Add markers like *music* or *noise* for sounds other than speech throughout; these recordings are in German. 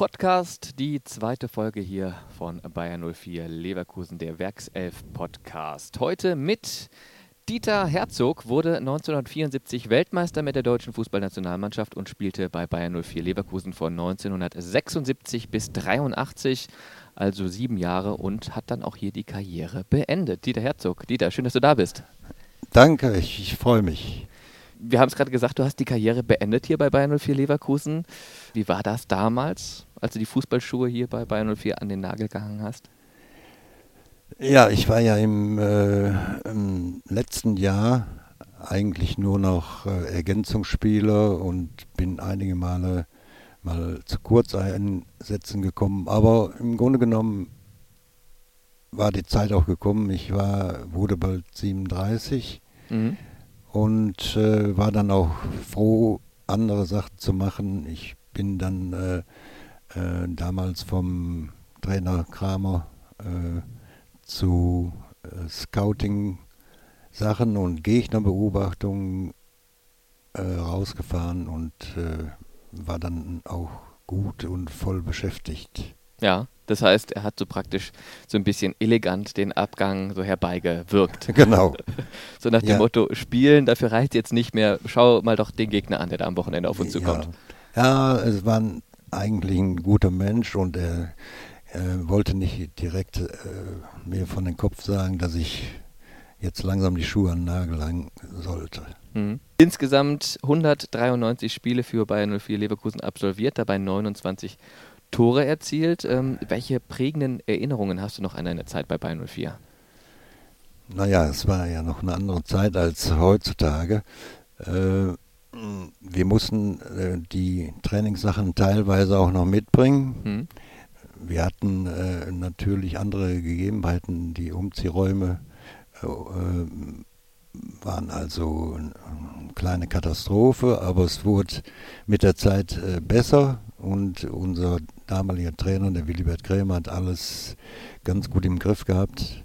Podcast, die zweite Folge hier von Bayern 04 Leverkusen, der Werkself Podcast. Heute mit Dieter Herzog, wurde 1974 Weltmeister mit der deutschen Fußballnationalmannschaft und spielte bei Bayern 04 Leverkusen von 1976 bis 83, also sieben Jahre und hat dann auch hier die Karriere beendet. Dieter Herzog, Dieter, schön, dass du da bist. Danke, ich, ich freue mich wir haben es gerade gesagt, du hast die Karriere beendet hier bei Bayern 04 Leverkusen. Wie war das damals, als du die Fußballschuhe hier bei Bayern 04 an den Nagel gehangen hast? Ja, ich war ja im, äh, im letzten Jahr eigentlich nur noch äh, Ergänzungsspieler und bin einige Male mal zu Kurzeinsätzen gekommen. Aber im Grunde genommen war die Zeit auch gekommen. Ich war, wurde bald 37. Mhm und äh, war dann auch froh, andere Sachen zu machen. Ich bin dann äh, äh, damals vom Trainer Kramer äh, zu äh, Scouting-Sachen und Gegnerbeobachtungen äh, rausgefahren und war dann auch gut und voll beschäftigt. Ja. Das heißt, er hat so praktisch so ein bisschen elegant den Abgang so herbeigewirkt. *laughs* Genau. so nach dem ja. Motto, spielen, dafür reicht jetzt nicht mehr. Schau mal doch den Gegner an, der da am Wochenende auf uns zukommt. Ja, ja es war eigentlich ein guter Mensch und er, er wollte nicht direkt äh, mir von den Kopf sagen, dass ich jetzt langsam die Schuhe an den Nagel lang sollte. Mhm. Insgesamt 193 Spiele für Bayern 04 Leverkusen absolviert, dabei 29 Tore erzielt. Ähm, welche prägenden Erinnerungen hast du noch an deine Zeit bei Bayern 04? Naja, es war ja noch eine andere Zeit als heutzutage. Äh, wir mussten äh, die Trainingssachen teilweise auch noch mitbringen. Hm. Wir hatten äh, natürlich andere Gegebenheiten. Die Umziehräume äh, waren also eine kleine Katastrophe, aber es wurde mit der Zeit äh, besser und unser damaliger Trainer, der Willibert Krämer, hat alles ganz gut im Griff gehabt,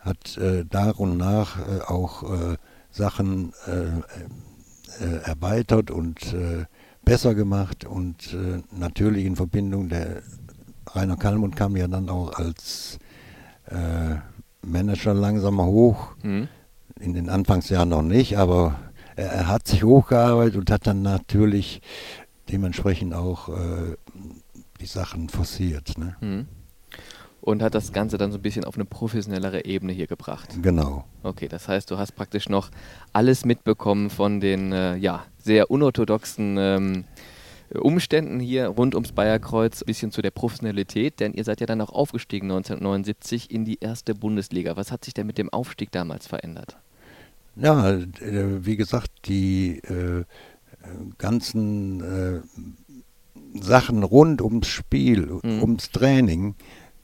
hat äh, nach und nach äh, auch äh, Sachen äh, äh, erweitert und äh, besser gemacht und natürlich in Verbindung der Rainer Kalmund kam ja dann auch als Manager langsam hoch. Mhm. In den Anfangsjahren noch nicht, aber er, er hat sich hochgearbeitet und hat dann natürlich dementsprechend auch äh, die Sachen forciert. Ne? Mhm. Und hat das Ganze dann so ein bisschen auf eine professionellere Ebene hier gebracht. Genau. Okay, das heißt, du hast praktisch noch alles mitbekommen von den äh, ja, sehr unorthodoxen ähm, Umständen hier rund ums Bayerkreuz, bisschen zu der Professionalität, denn ihr seid ja dann auch aufgestiegen 1979 in die erste Bundesliga. Was hat sich denn mit dem Aufstieg damals verändert? Ja, äh, wie gesagt, die äh, ganzen äh, Sachen rund ums Spiel, mhm. ums Training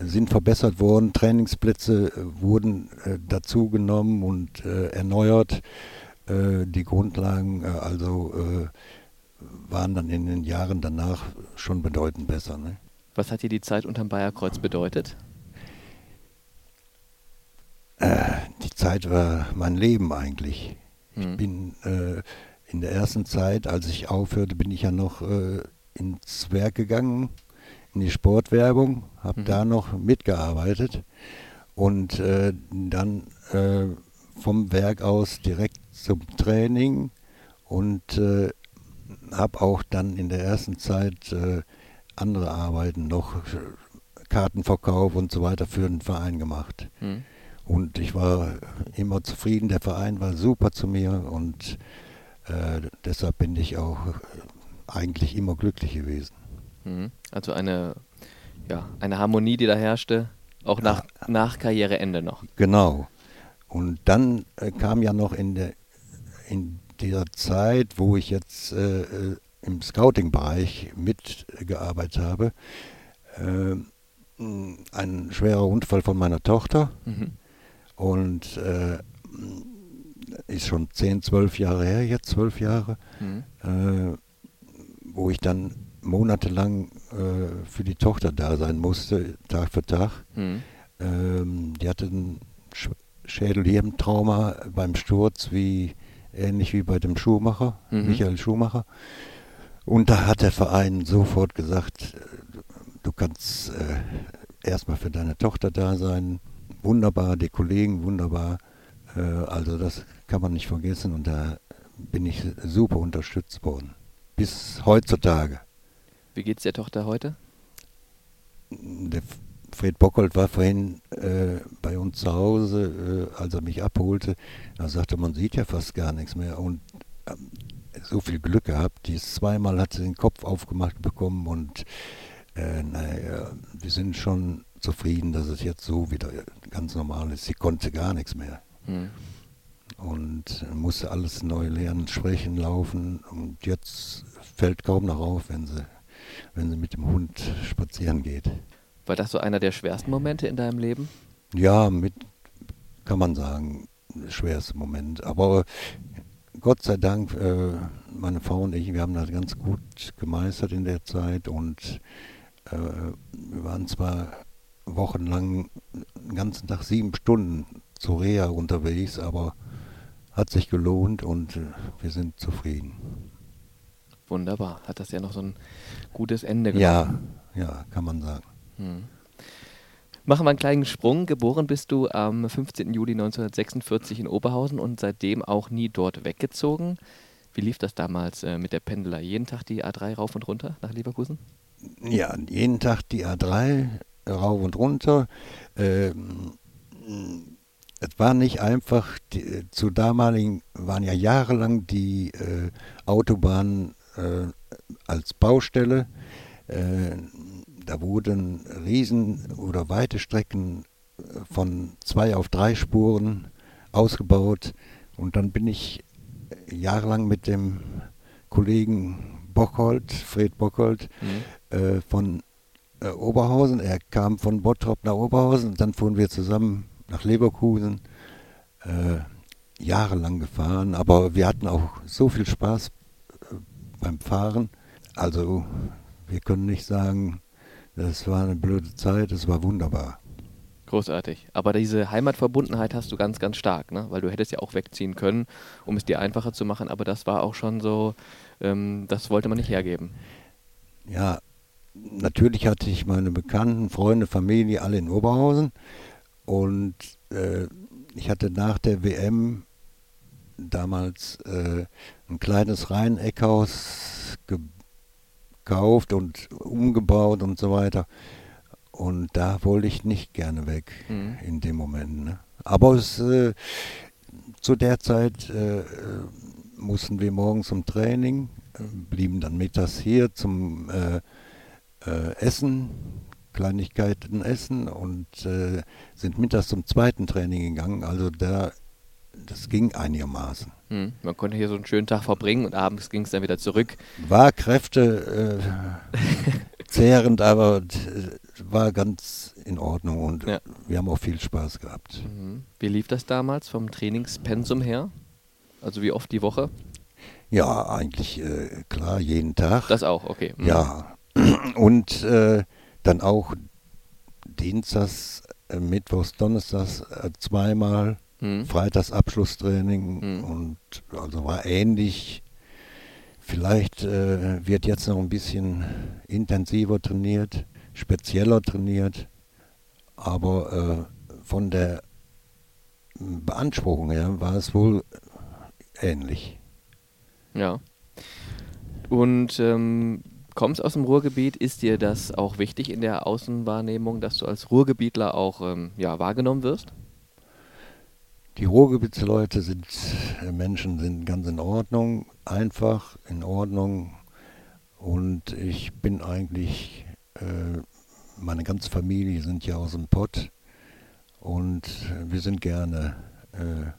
sind verbessert worden. Trainingsplätze äh, wurden äh, dazugenommen und äh, erneuert. Äh, die Grundlagen äh, also waren dann in den Jahren danach schon bedeutend besser. Ne? Was hat dir die Zeit unterm Bayerkreuz bedeutet? die Zeit war mein Leben eigentlich. Mhm. Ich bin in der ersten Zeit, als ich aufhörte, bin ich ja noch ins Werk gegangen, in die Sportwerbung, habe mhm. da noch mitgearbeitet und äh, dann äh, vom Werk aus direkt zum Training und äh, habe auch dann in der ersten Zeit äh, andere Arbeiten noch, Kartenverkauf und so weiter für den Verein gemacht. Mhm. Und ich war immer zufrieden, der Verein war super zu mir und äh, deshalb bin ich auch eigentlich immer glücklich gewesen. Mhm. Also eine, ja, eine Harmonie, die da herrschte, auch nach, ja. nach Karriereende noch. Genau. Und dann äh, kam ja noch in, der, in dieser Zeit, wo ich jetzt äh, äh im Scouting-Bereich mitgearbeitet habe, äh, ein schwerer Unfall von meiner Tochter. Mhm. Und äh, ist schon 10, 12 Jahre her, jetzt 12 Jahre. Mhm. Äh, wo ich dann monatelang äh, für die Tochter da sein musste, Tag für Tag. Mhm. Ähm, die hatte ein Sch Schädelhirntrauma beim Sturz, wie ähnlich wie bei dem Schuhmacher, mhm. Michael Schumacher. Und da hat der Verein sofort gesagt, kannst äh, erstmal für deine Tochter da sein. Wunderbar, die Kollegen wunderbar. Äh, also das kann man nicht vergessen und da bin ich super unterstützt worden. Bis heutzutage. Wie geht es der Tochter heute? Der Fred Bockhold war vorhin äh, bei uns zu Hause, äh, als er mich abholte. Er sagte, man sieht ja fast gar nichts mehr. Und ähm, so viel Glück gehabt. Die zweimal hat sie den Kopf aufgemacht bekommen und äh, naja, wir sind schon zufrieden, dass es jetzt so wieder ganz normal ist. Sie konnte gar nichts mehr. Hm. Und musste alles neu lernen, sprechen, laufen. Und jetzt fällt kaum noch auf, wenn sie, wenn sie mit dem Hund spazieren geht. War das so einer der schwersten Momente in deinem Leben? Ja, mit, kann man sagen, schwerste Moment. Aber Gott sei Dank, äh, meine Frau und ich, wir haben das ganz gut gemeistert in der Zeit und äh, wir waren zwar wochenlang den ganzen Tag sieben Stunden zu Reha unterwegs, aber hat sich gelohnt und äh, wir sind zufrieden. Wunderbar, hat das ja noch so ein gutes Ende genommen. Ja, ja, kann man sagen. Hm. Machen wir einen kleinen Sprung. Geboren bist du am 15. Juli 1946 in Oberhausen und seitdem auch nie dort weggezogen. Wie lief das damals äh, mit der Pendeler? Jeden Tag die A3 rauf und runter nach Leverkusen? Ja, jeden Tag die A3 rauf und runter. Ähm, es war nicht einfach, die, zu damaligen waren ja jahrelang die äh, Autobahnen äh, als Baustelle. Äh, da wurden Riesen- oder weite Strecken äh, von zwei auf drei Spuren ausgebaut. Und dann bin ich jahrelang mit dem Kollegen Bockhold, Fred Bockhold, mhm. äh, von äh, Oberhausen. Er kam von Bottrop nach Oberhausen und dann fuhren wir zusammen nach Leverkusen. Äh, jahrelang gefahren, aber wir hatten auch so viel Spaß äh, beim Fahren. Also wir können nicht sagen, das war eine blöde Zeit, es war wunderbar. Großartig. Aber diese Heimatverbundenheit hast du ganz, ganz stark, ne? weil du hättest ja auch wegziehen können, um es dir einfacher zu machen, aber das war auch schon so, ähm, das wollte man nicht hergeben. Ja, natürlich hatte ich meine Bekannten, Freunde, Familie alle in Oberhausen und äh, ich hatte nach der WM damals äh, ein kleines Rheineckhaus gekauft und umgebaut und so weiter. Und da wollte ich nicht gerne weg mhm. in dem Moment. Ne? Aber es, äh, zu der Zeit äh, mussten wir morgens zum Training, äh, blieben dann mittags hier zum äh, Essen, Kleinigkeiten essen und äh, sind mittags zum zweiten Training gegangen. Also da das ging einigermaßen. Hm, man konnte hier so einen schönen Tag verbringen und abends ging es dann wieder zurück. War Kräfte äh, *laughs* zehrend, aber war ganz in Ordnung und ja. wir haben auch viel Spaß gehabt. Mhm. Wie lief das damals vom Trainingspensum her? Also wie oft die Woche? Ja, eigentlich äh, klar, jeden Tag. Das auch, okay. Mhm. Ja, *clears throat* und äh, dann auch Dienstags, äh, Mittwochs, Donnerstags äh, zweimal Mhm. Freitags Abschlusstraining mhm. und also war ähnlich. Vielleicht äh, wird jetzt noch ein bisschen intensiver trainiert, spezieller trainiert, aber äh, von der Beanspruchung her war es wohl ähnlich. Ja. Und ähm, kommst aus dem Ruhrgebiet, ist dir das auch wichtig in der Außenwahrnehmung, dass du als Ruhrgebietler auch ähm, ja, wahrgenommen wirst? Die Ruhrgebietsleute sind, äh, Menschen sind ganz in Ordnung, einfach in Ordnung. Und ich bin eigentlich, äh, meine ganze Familie sind ja aus dem Pott. Und wir sind gerne äh,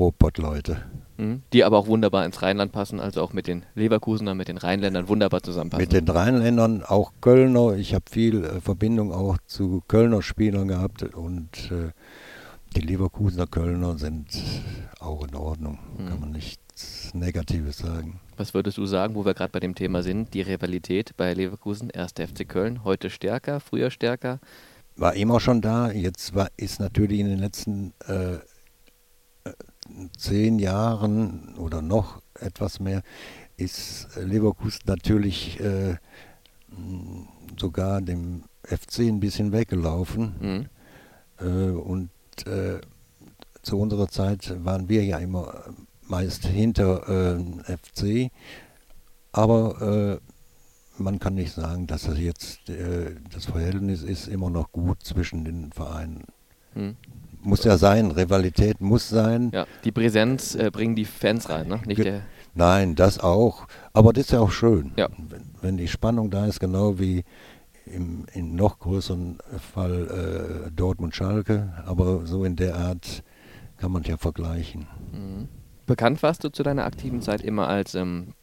Ruhrpott-Leute. Mhm. Die aber auch wunderbar ins Rheinland passen, also auch mit den Leverkusenern, mit den Rheinländern wunderbar zusammenpassen. Mit den Rheinländern, auch Kölner. Ich habe viel äh, Verbindung auch zu Kölner Spielern gehabt und äh, die Leverkusener Kölner sind auch in Ordnung, mhm. kann man nichts Negatives sagen. Was würdest du sagen, wo wir gerade bei dem Thema sind, die Rivalität bei Leverkusen, 1. FC Köln, heute stärker, früher stärker? War immer schon da, jetzt war, ist natürlich in den letzten äh, zehn Jahren oder noch etwas mehr, ist Leverkusen natürlich äh, sogar dem FC ein bisschen weggelaufen. Mhm. Äh, und äh, zu unserer Zeit waren wir ja immer meist hinter äh, FC. Aber äh, man kann nicht sagen, dass das jetzt äh, das Verhältnis ist immer noch gut zwischen den Vereinen. Mhm. Muss ja sein, Rivalität muss sein. Ja, die Präsenz äh, bringen die Fans rein, ne? Nicht Ge- der. Nein, das auch. Aber das ist ja auch schön. Ja. Wenn, wenn die Spannung da ist, genau wie im in noch größeren Fall äh, Dortmund-Schalke. Aber so in der Art kann man ja vergleichen. Mhm. Bekannt warst du zu deiner aktiven Zeit immer als ähm,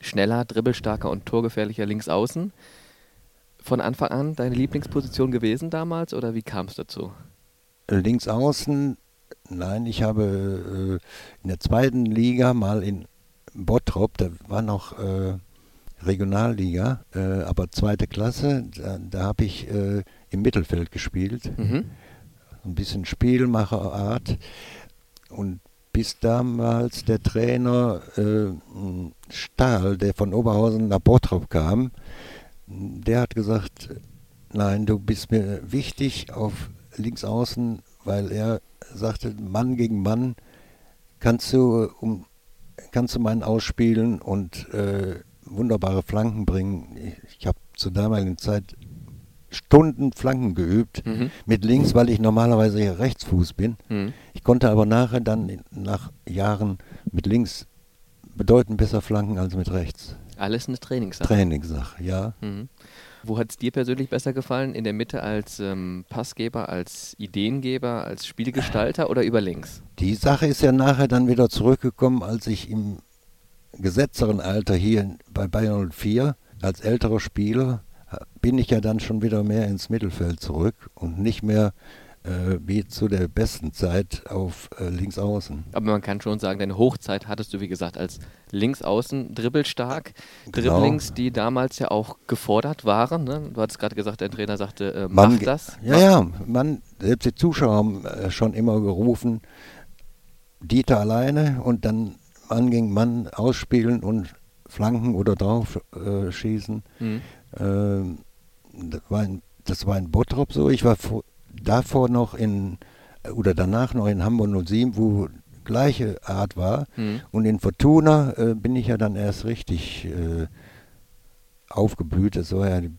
schneller, dribbelstarker und torgefährlicher Linksaußen. Von Anfang an deine Lieblingsposition gewesen damals oder wie kam es dazu? Links außen, nein, ich habe äh, in der zweiten Liga mal in Bottrop, da war noch äh, Regionalliga, äh, aber zweite Klasse, da, da habe ich äh, im Mittelfeld gespielt. Mhm. ein bisschen Spielmacherart. Und bis damals der Trainer äh, Stahl, der von Oberhausen nach Bottrop kam, der hat gesagt, nein, du bist mir wichtig auf links außen, weil er sagte, Mann gegen Mann kannst du, um, kannst du meinen ausspielen und äh, wunderbare Flanken bringen. Ich, ich habe zur damaligen Zeit Stunden Flanken geübt Mhm. mit links, weil ich normalerweise Rechtsfuß bin. Mhm. Ich konnte aber nachher dann nach Jahren mit links bedeutend besser flanken als mit rechts. Alles eine Trainingssache. Trainingssache, ja. Mhm. Wo hat es dir persönlich besser gefallen? In der Mitte als ähm, Passgeber, als Ideengeber, als Spielgestalter oder über links? Die Sache ist ja nachher dann wieder zurückgekommen, als ich im gesetzteren Alter hier bei Bayern 04 als älterer Spieler äh, bin ich ja dann schon wieder mehr ins Mittelfeld zurück und nicht mehr äh, wie zu der besten Zeit auf äh, links außen. Aber man kann schon sagen, deine Hochzeit hattest du, wie gesagt, als Linksaußen dribbelstark. Genau. Dribblings, die damals ja auch gefordert waren. Ne? Du hattest gerade gesagt, dein Trainer sagte, äh, Man mach das. Ja, ja, man, selbst die Zuschauer haben äh, schon immer gerufen, Dieter alleine und dann Mann gegen Mann ausspielen und flanken oder drauf äh, schießen. Mhm. Ähm, das, war in, das war in Bottrop so. Ich war vor, davor noch in, äh, oder danach noch in Hamburg 07, wo gleiche Art war. Mhm. Und in Fortuna äh, bin ich ja dann erst richtig äh, aufgeblüht. Das war ja die,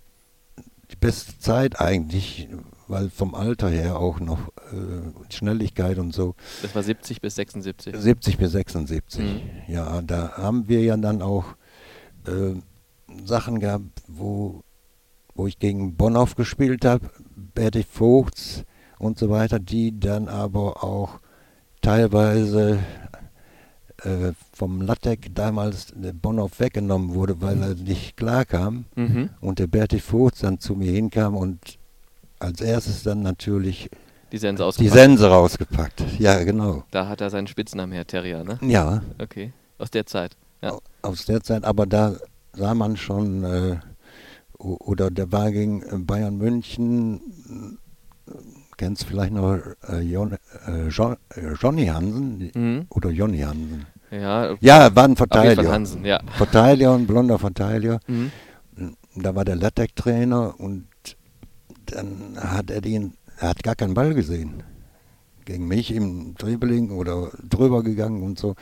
die beste Zeit eigentlich, weil vom Alter her auch noch äh, Schnelligkeit und so. Das war 70 bis 76. 70 bis 76. Mhm. Ja, da haben wir ja dann auch äh, Sachen gehabt, wo, wo ich gegen Bonhoff gespielt habe, Berti Vogts und so weiter, die dann aber auch teilweise äh, vom Lattek damals Bonhoff weggenommen wurde, weil er nicht klar kam Mhm. und der Berti Vogts dann zu mir hinkam und als erstes dann natürlich Die Sense die. Sense rausgepackt. Ja, genau. Da hat er seinen Spitznamen her, Terrier, ne? Ja, Okay. Aus der Zeit. Ja. Au- aus der Zeit, aber da sah man schon, äh, oder der war gegen äh, Bayern München, äh, kennst vielleicht noch äh, Jon, äh, John, äh, Johnny Hansen Mhm. oder Johnny Hansen? Ja, Ja, war ein Verteidiger. Hansen, ja. Verteidiger, ein blonder Verteidiger. Mhm. Da war der Lattek-Trainer und dann hat er den, er hat gar keinen Ball gesehen. Gegen mich im Dribbling oder drüber gegangen und so.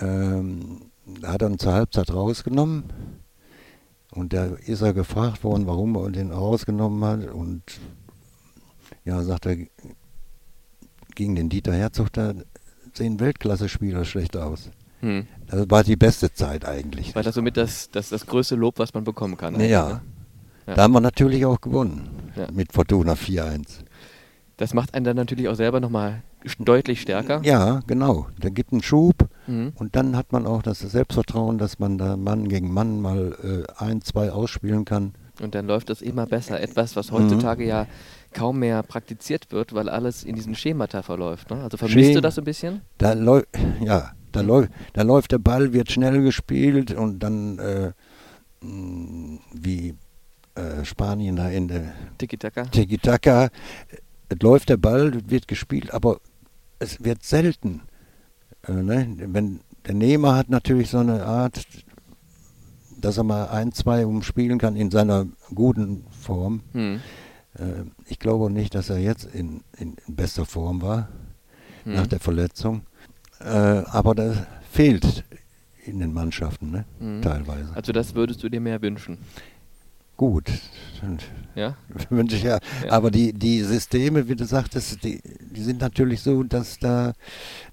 Ähm, da hat er ihn zur Halbzeit rausgenommen. Und da ist er gefragt worden, warum er den rausgenommen hat. Und ja, sagt er, gegen den Dieter Herzog, da sehen Weltklasse-Spieler schlecht aus. Hm. Das war die beste Zeit eigentlich. War das somit das, das, das größte Lob, was man bekommen kann? eigentlich, Ja. ne? Ja. Da haben wir natürlich auch gewonnen. Ja. Mit Fortuna 4-1. Das macht einen dann natürlich auch selber nochmal deutlich stärker. Ja, genau. Da gibt einen Schub Mhm. und dann hat man auch das Selbstvertrauen, dass man da Mann gegen Mann mal äh, ein, zwei ausspielen kann. Und dann läuft das immer besser. Etwas, was Mhm. heutzutage ja kaum mehr praktiziert wird, weil alles in diesen Schemata verläuft. Ne? Also vermisst du Schem- das ein bisschen? Da läuft, ja, da, läuft, da läuft der Ball, wird schnell gespielt und dann äh, mh, wie äh, Spanien da in der Tiki-Taka? Tiki-Taka, es läuft der Ball, wird gespielt, aber es wird selten. Äh, ne? Wenn, der Nehmer hat natürlich so eine Art, dass er mal ein, zwei umspielen kann in seiner guten Form. Hm. Äh, ich glaube nicht, dass er jetzt in, in, in bester Form war, Hm. nach der Verletzung. Äh, aber das fehlt in den Mannschaften, ne? Hm. teilweise. Also das würdest du dir mehr wünschen. Gut, Ja? wünsche ich ja. Ja. Aber die, die Systeme, wie du sagtest, die, die sind natürlich so, dass da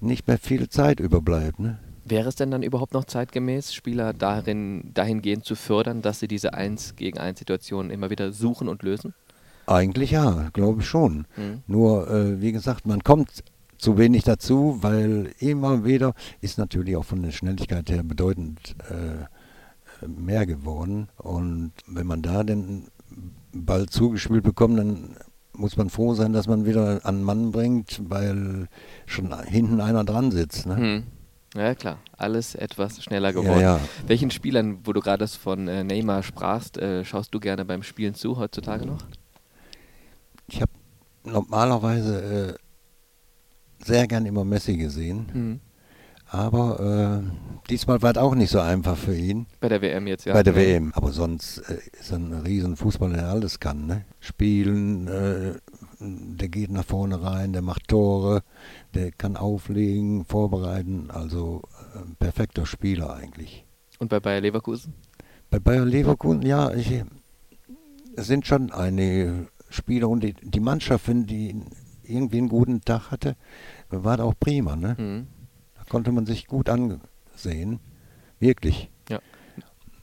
nicht mehr viel Zeit überbleibt. Ne? Wäre es denn dann überhaupt noch zeitgemäß, Spieler darin, dahingehend zu fördern, dass sie diese 1 gegen 1 Situationen immer wieder suchen und lösen? Eigentlich ja, glaube ich schon. Hm. Nur, äh, wie gesagt, man kommt zu wenig dazu, weil immer wieder ist natürlich auch von der Schnelligkeit her bedeutend äh, mehr geworden. Und wenn man da den Ball zugespielt bekommt, dann muss man froh sein, dass man wieder an Mann bringt, weil schon hinten einer dran sitzt. Ne? Hm. Ja, klar. Alles etwas schneller Ja, geworden. ja. Welchen Spielern, wo du gerade von äh, Neymar sprachst, äh, schaust du gerne beim Spielen zu heutzutage noch? Ich habe normalerweise äh, sehr gern immer Messi gesehen, Hm. Aber äh, diesmal war es auch nicht so einfach für ihn. Bei der WM jetzt, ja. Bei der WM. Aber sonst äh, ist er ein riesen Fußballer, der alles kann. Ne? Spielen, äh, der geht nach vorne rein, der macht Tore, der kann auflegen, vorbereiten. Also äh, ein perfekter Spieler eigentlich. Und bei Bayer Leverkusen? Bei Bayer Leverkusen, ja, ich, es sind schon einige Spieler und die, die Mannschaft, wenn die irgendwie einen guten Tag hatte, war das auch prima. Ne? Hm. Konnte man sich gut ansehen. Wirklich.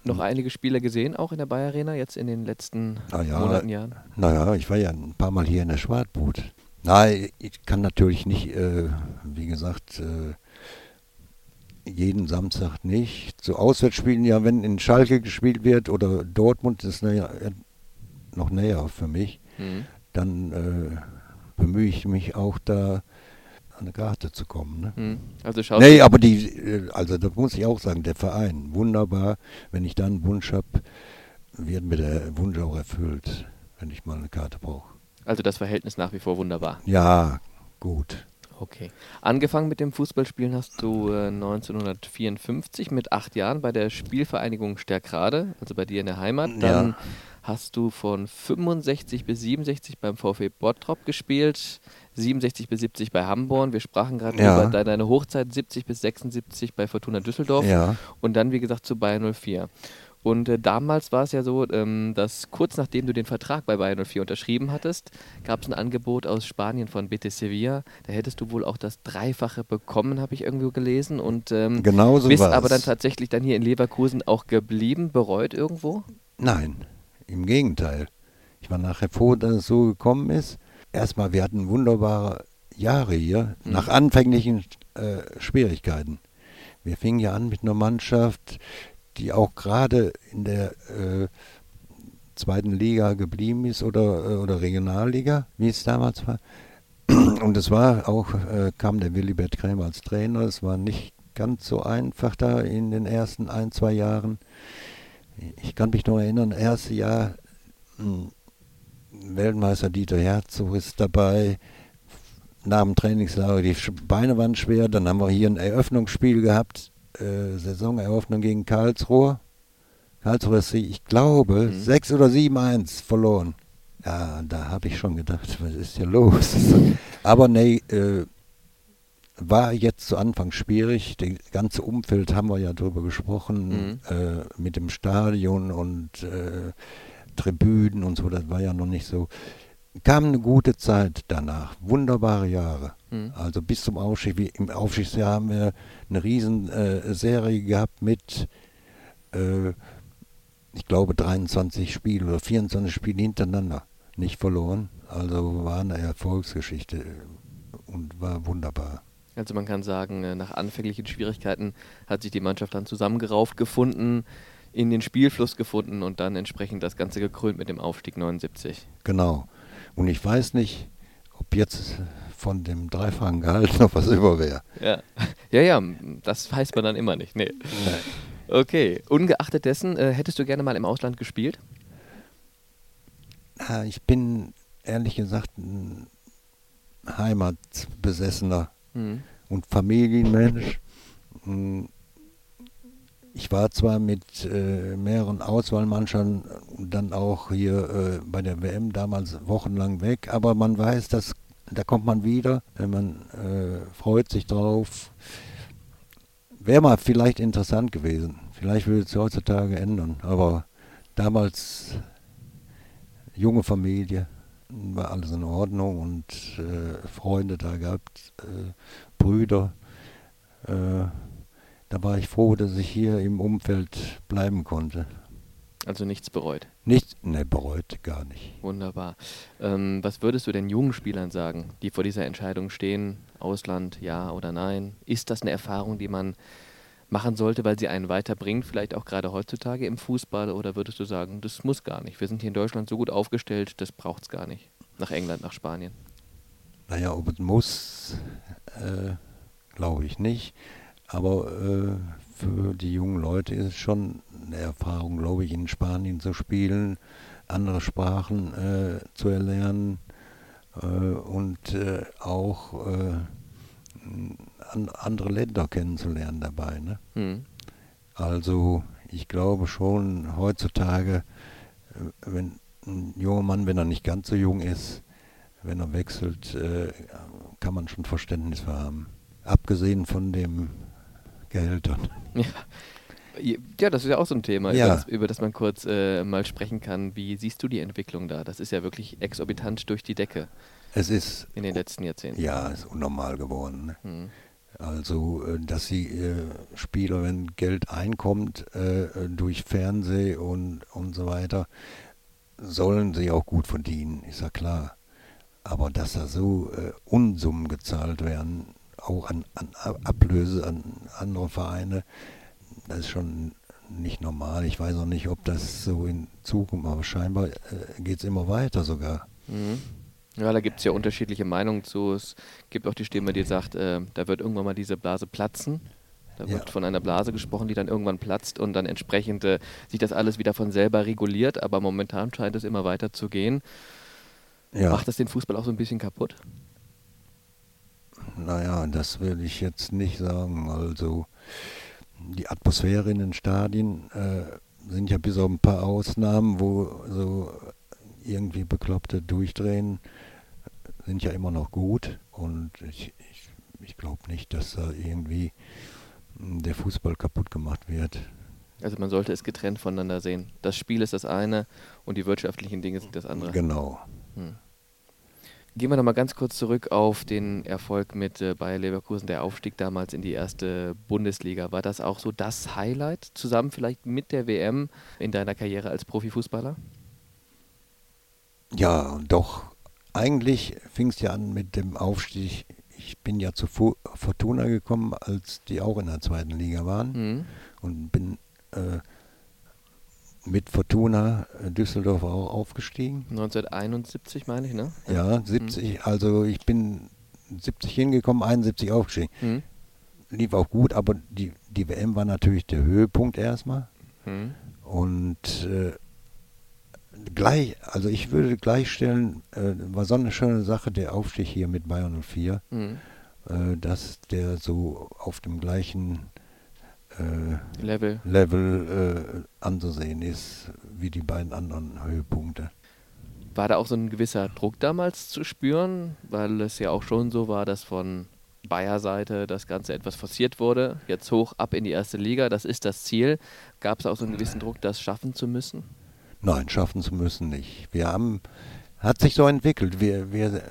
Noch einige Spieler gesehen, auch in der Bayer Arena, jetzt in den letzten Ah ja, Monaten, Jahren? Naja, ich war ja ein paar Mal hier in der Schwartbut. Nein, ich kann natürlich nicht, äh, wie gesagt, äh, jeden Samstag nicht. Zu Auswärtsspielen, ja, wenn in Schalke gespielt wird oder Dortmund, ist näher, äh, noch näher für mich, Hm. dann äh, bemühe ich mich auch da an eine Karte zu kommen. Ne? Hm. Also schaust Nee, aber die, äh, also das muss ich auch sagen, der Verein, wunderbar. Wenn ich da einen Wunsch habe, wird mir der Wunsch auch erfüllt, wenn ich mal eine Karte brauche. also das Verhältnis nach wie vor wunderbar. Ja, gut. Okay. Angefangen mit dem Fußballspielen hast du äh, 1954 mit acht Jahren bei der Spielvereinigung Stärkrade, also bei dir in der Heimat. Dann Ja. hast du von 65 bis 67 beim VfB Bottrop gespielt, 67 bis 70 bei Hamborn. Wir sprachen gerade Ja. über de- deine Hochzeit 70 bis 76 bei Fortuna Düsseldorf Ja, und dann, wie gesagt, zu Bayern 04. Und äh, damals war es ja so, ähm, dass kurz nachdem du den Vertrag bei Bayern 04 unterschrieben hattest, gab es ein Angebot aus Spanien von Betis Sevilla. Da hättest du wohl auch das Dreifache bekommen, habe ich irgendwo gelesen. Und ähm, genau so bist war's. aber dann tatsächlich dann hier in Leverkusen auch geblieben, bereut irgendwo? Nein, im Gegenteil. Ich war nachher froh, dass es so gekommen ist. Erstmal, wir hatten wunderbare Jahre hier, Mhm. nach anfänglichen äh, Schwierigkeiten. Wir fingen ja an mit einer Mannschaft, die auch gerade in der äh, zweiten Liga geblieben ist oder, äh, oder Regionalliga, wie es damals war. *clears throat* Und es war auch, äh, kam der Willibert Krämer als Trainer. Es war nicht ganz so einfach da in den ersten ein, zwei Jahren. Ich kann mich noch erinnern, erste Jahr mh, Weltmeister Dieter Herzog ist dabei. Nach dem Trainingslager, die Beine waren schwer. Dann haben wir hier ein Eröffnungsspiel gehabt, äh, Saisoneröffnung gegen Karlsruhe. Karlsruhe ist, ich glaube, Mhm. 6 oder 7-1 verloren. Ja, da habe ich schon gedacht, was ist hier los? *laughs* Aber nee, äh, war jetzt zu Anfang schwierig. Das ganze Umfeld haben wir ja drüber gesprochen, Mhm. äh, mit dem Stadion und äh, Tribünen und so, das war ja noch nicht so. Kam eine gute Zeit danach, wunderbare Jahre. Mhm. Also bis zum Aufstieg. Wie Im Aufstiegsjahr haben wir eine riesen äh, Serie gehabt mit, äh, ich glaube, 23 Spiele oder 24 Spiele hintereinander. Nicht verloren. Also war eine Erfolgsgeschichte und war wunderbar. Also man kann sagen, äh, nach anfänglichen Schwierigkeiten hat sich die Mannschaft dann zusammengerauft gefunden, in den Spielfluss gefunden und dann entsprechend das Ganze gekrönt mit dem Aufstieg 79. Genau. Und ich weiß nicht, ob jetzt von dem dreifachen Gehalt noch was über wäre. Ja. *laughs* ja, ja, das weiß man dann immer nicht. Nee. Okay, ungeachtet dessen, äh, hättest du gerne mal im Ausland gespielt? Ich bin ehrlich gesagt ein Heimatbesessener Mhm. und Familienmensch. Mm, ich war zwar mit äh, mehreren Auswahlmannschaften dann auch hier äh, bei der WM damals wochenlang weg, aber man weiß, dass da kommt man wieder, man äh, freut sich drauf. Wäre mal vielleicht interessant gewesen. Vielleicht würde es heutzutage ändern, aber damals junge Familie, war alles in Ordnung und äh, Freunde da gehabt, äh, Brüder. Da war ich froh, dass ich hier im Umfeld bleiben konnte. Also nichts bereut? Nichts, ne, bereut gar nicht. Wunderbar. Ähm, was würdest du den jungen Spielern sagen, die vor dieser Entscheidung stehen, Ausland, ja oder nein? Ist das eine Erfahrung, die man machen sollte, weil sie einen weiterbringt, vielleicht auch gerade heutzutage im Fußball? Oder würdest du sagen, das muss gar nicht? Wir sind hier in Deutschland so gut aufgestellt, das braucht es gar nicht. Nach England, nach Spanien. Naja, ob es muss, äh, glaube ich nicht. Aber äh, für die jungen Leute ist es schon eine Erfahrung, glaube ich, in Spanien zu spielen, andere Sprachen äh, zu erlernen äh, und äh, auch äh, an, andere Länder kennenzulernen dabei. Ne? Mhm. Also ich glaube schon heutzutage, äh, wenn ein junger Mann, wenn er nicht ganz so jung ist, wenn er wechselt, kann man schon Verständnis für haben. Abgesehen von dem Gehältern. Ja. ja, das ist ja auch so ein Thema, ja. über, das, über, das, man kurz äh, mal sprechen kann. Wie siehst du die Entwicklung da? Das ist ja wirklich exorbitant durch die Decke. Es ist in den letzten Jahrzehnten. Ja, es ist unnormal geworden. Ne? Hm. Also, äh, dass die äh, Spieler, wenn Geld einkommt äh, durch Fernseh und, und so weiter, sollen sie auch gut verdienen, ist ja klar. Aber dass da so äh, Unsummen gezahlt werden, auch an, an Ablöse an andere Vereine. Das ist schon nicht normal. Ich weiß auch nicht, ob das so in Zukunft, aber scheinbar äh, geht es immer weiter sogar. Mhm. Ja, da gibt es ja unterschiedliche Meinungen zu. Es gibt auch die Stimme, die sagt, äh, da wird irgendwann mal diese Blase platzen. Da wird ja. von einer Blase gesprochen, die dann irgendwann platzt und dann entsprechend äh, sich das alles wieder von selber reguliert. Aber momentan scheint es immer weiter zu gehen. Ja. Macht das den Fußball auch so ein bisschen kaputt? Naja, das will ich jetzt nicht sagen. Also die Atmosphäre in den Stadien äh, sind ja bis auf ein paar Ausnahmen, wo so irgendwie Bekloppte durchdrehen, sind ja immer noch gut. Und ich, ich, ich glaube nicht, dass da irgendwie der Fußball kaputt gemacht wird. Also man sollte es getrennt voneinander sehen. Das Spiel ist das eine und die wirtschaftlichen Dinge sind das andere. Genau. Hm. Gehen wir nochmal ganz kurz zurück auf den Erfolg mit äh, Bayer Leverkusen, der Aufstieg damals in die erste Bundesliga. War das auch so das Highlight, zusammen vielleicht mit der WM in deiner Karriere als Profifußballer? Ja, doch. Eigentlich fing es ja an mit dem Aufstieg. Ich bin ja zu Fortuna gekommen, als die auch in der zweiten Liga waren mhm. und bin äh, mit Fortuna äh, Düsseldorf auch aufgestiegen. 1971 meine ich, ne? Ja, 70, mhm. also ich bin 70 hingekommen, 71 aufgestiegen. Mhm. Lief auch gut, aber die, die WM war natürlich der Höhepunkt erstmal. Mhm. Und äh, gleich, also ich würde gleichstellen, äh, war so eine schöne Sache, der Aufstieg hier mit Bayern 04, mhm. äh, dass der so auf dem gleichen äh, Level, Level äh, anzusehen ist, wie die beiden anderen Höhepunkte. War da auch so ein gewisser Druck damals zu spüren, weil es ja auch schon so war, dass von Bayer-Seite das Ganze etwas forciert wurde, jetzt hoch ab in die erste Liga, das ist das Ziel. Gab es auch so einen gewissen Druck, das schaffen zu müssen? Nein, schaffen zu müssen nicht. Wir haben, hat sich so entwickelt. Wir, wir äh,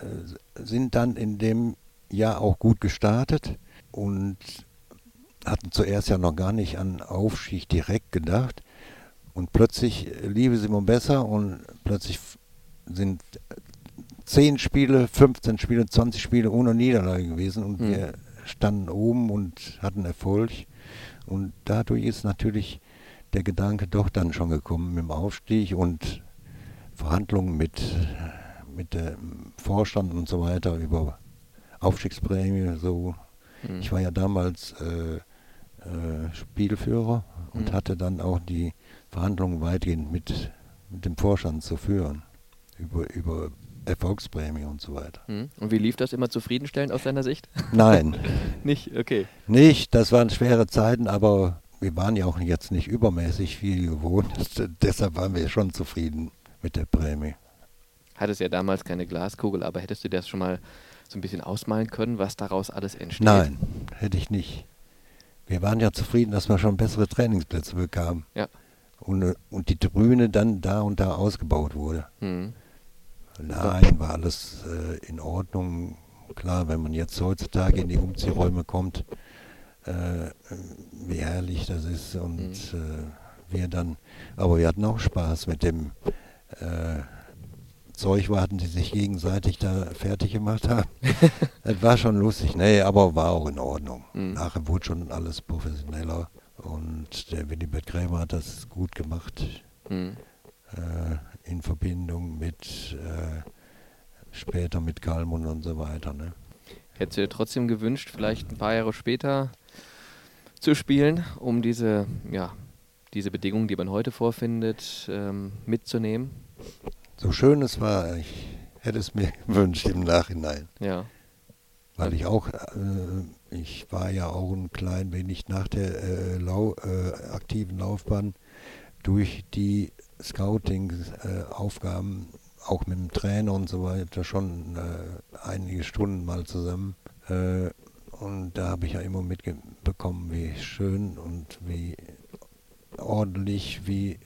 sind dann in dem Jahr auch gut gestartet und hatten zuerst ja noch gar nicht an Aufstieg direkt gedacht. Und plötzlich lief es immer besser und plötzlich sind 10 Spiele, 15 Spiele, 20 Spiele ohne Niederlage gewesen und mhm. wir standen oben und hatten Erfolg. Und dadurch ist natürlich der Gedanke doch dann schon gekommen mit dem Aufstieg und Verhandlungen mit, mit dem Vorstand und so weiter über Aufstiegsprämie. So. Mhm. Ich war ja damals äh, äh, Spielführer und mhm. hatte dann auch die Verhandlungen weitgehend mit, mit dem Vorstand zu führen über, über Erfolgsprämie und so weiter. Mhm. Und wie lief das immer zufriedenstellend aus deiner Sicht? Nein. *laughs* Nicht, okay. Nicht, das waren schwere Zeiten, aber wir waren ja auch jetzt nicht übermäßig viel gewohnt, *laughs* deshalb waren wir schon zufrieden mit der Prämie. Hattest ja damals keine Glaskugel, aber hättest du das schon mal so ein bisschen ausmalen können, was daraus alles entsteht? Nein, hätte ich nicht. Wir waren ja zufrieden, dass wir schon bessere Trainingsplätze bekamen. Ja. Und, und die Tribüne dann da und da ausgebaut wurde. Mhm. Nein, war alles äh, in Ordnung. Klar, wenn man jetzt heutzutage in die Umziehräume kommt, äh, wie herrlich das ist und mhm. äh, wir dann, aber wir hatten auch Spaß mit dem äh, Zeugwarten, die sich gegenseitig da fertig gemacht haben. *laughs* das war schon lustig, nee, aber war auch in Ordnung. Mhm. Nachher wurde schon alles professioneller und der Willibert Krämer hat das gut gemacht. Mhm. Äh, in Verbindung mit äh, später mit Kalmund und so weiter. Ne? Hättest du dir trotzdem gewünscht, vielleicht ein paar Jahre später zu spielen, um diese, ja, diese Bedingungen, die man heute vorfindet, ähm, mitzunehmen? So schön es war, ich hätte es mir *laughs* gewünscht im Nachhinein. Ja. Weil ich auch, äh, ich war ja auch ein klein wenig nach der äh, Lau äh, aktiven Laufbahn durch die Scouting-Aufgaben, auch mit dem Trainer und so weiter, schon äh, einige Stunden mal zusammen. Äh, und da habe ich ja immer mitbekommen, wie schön und wie ordentlich, wie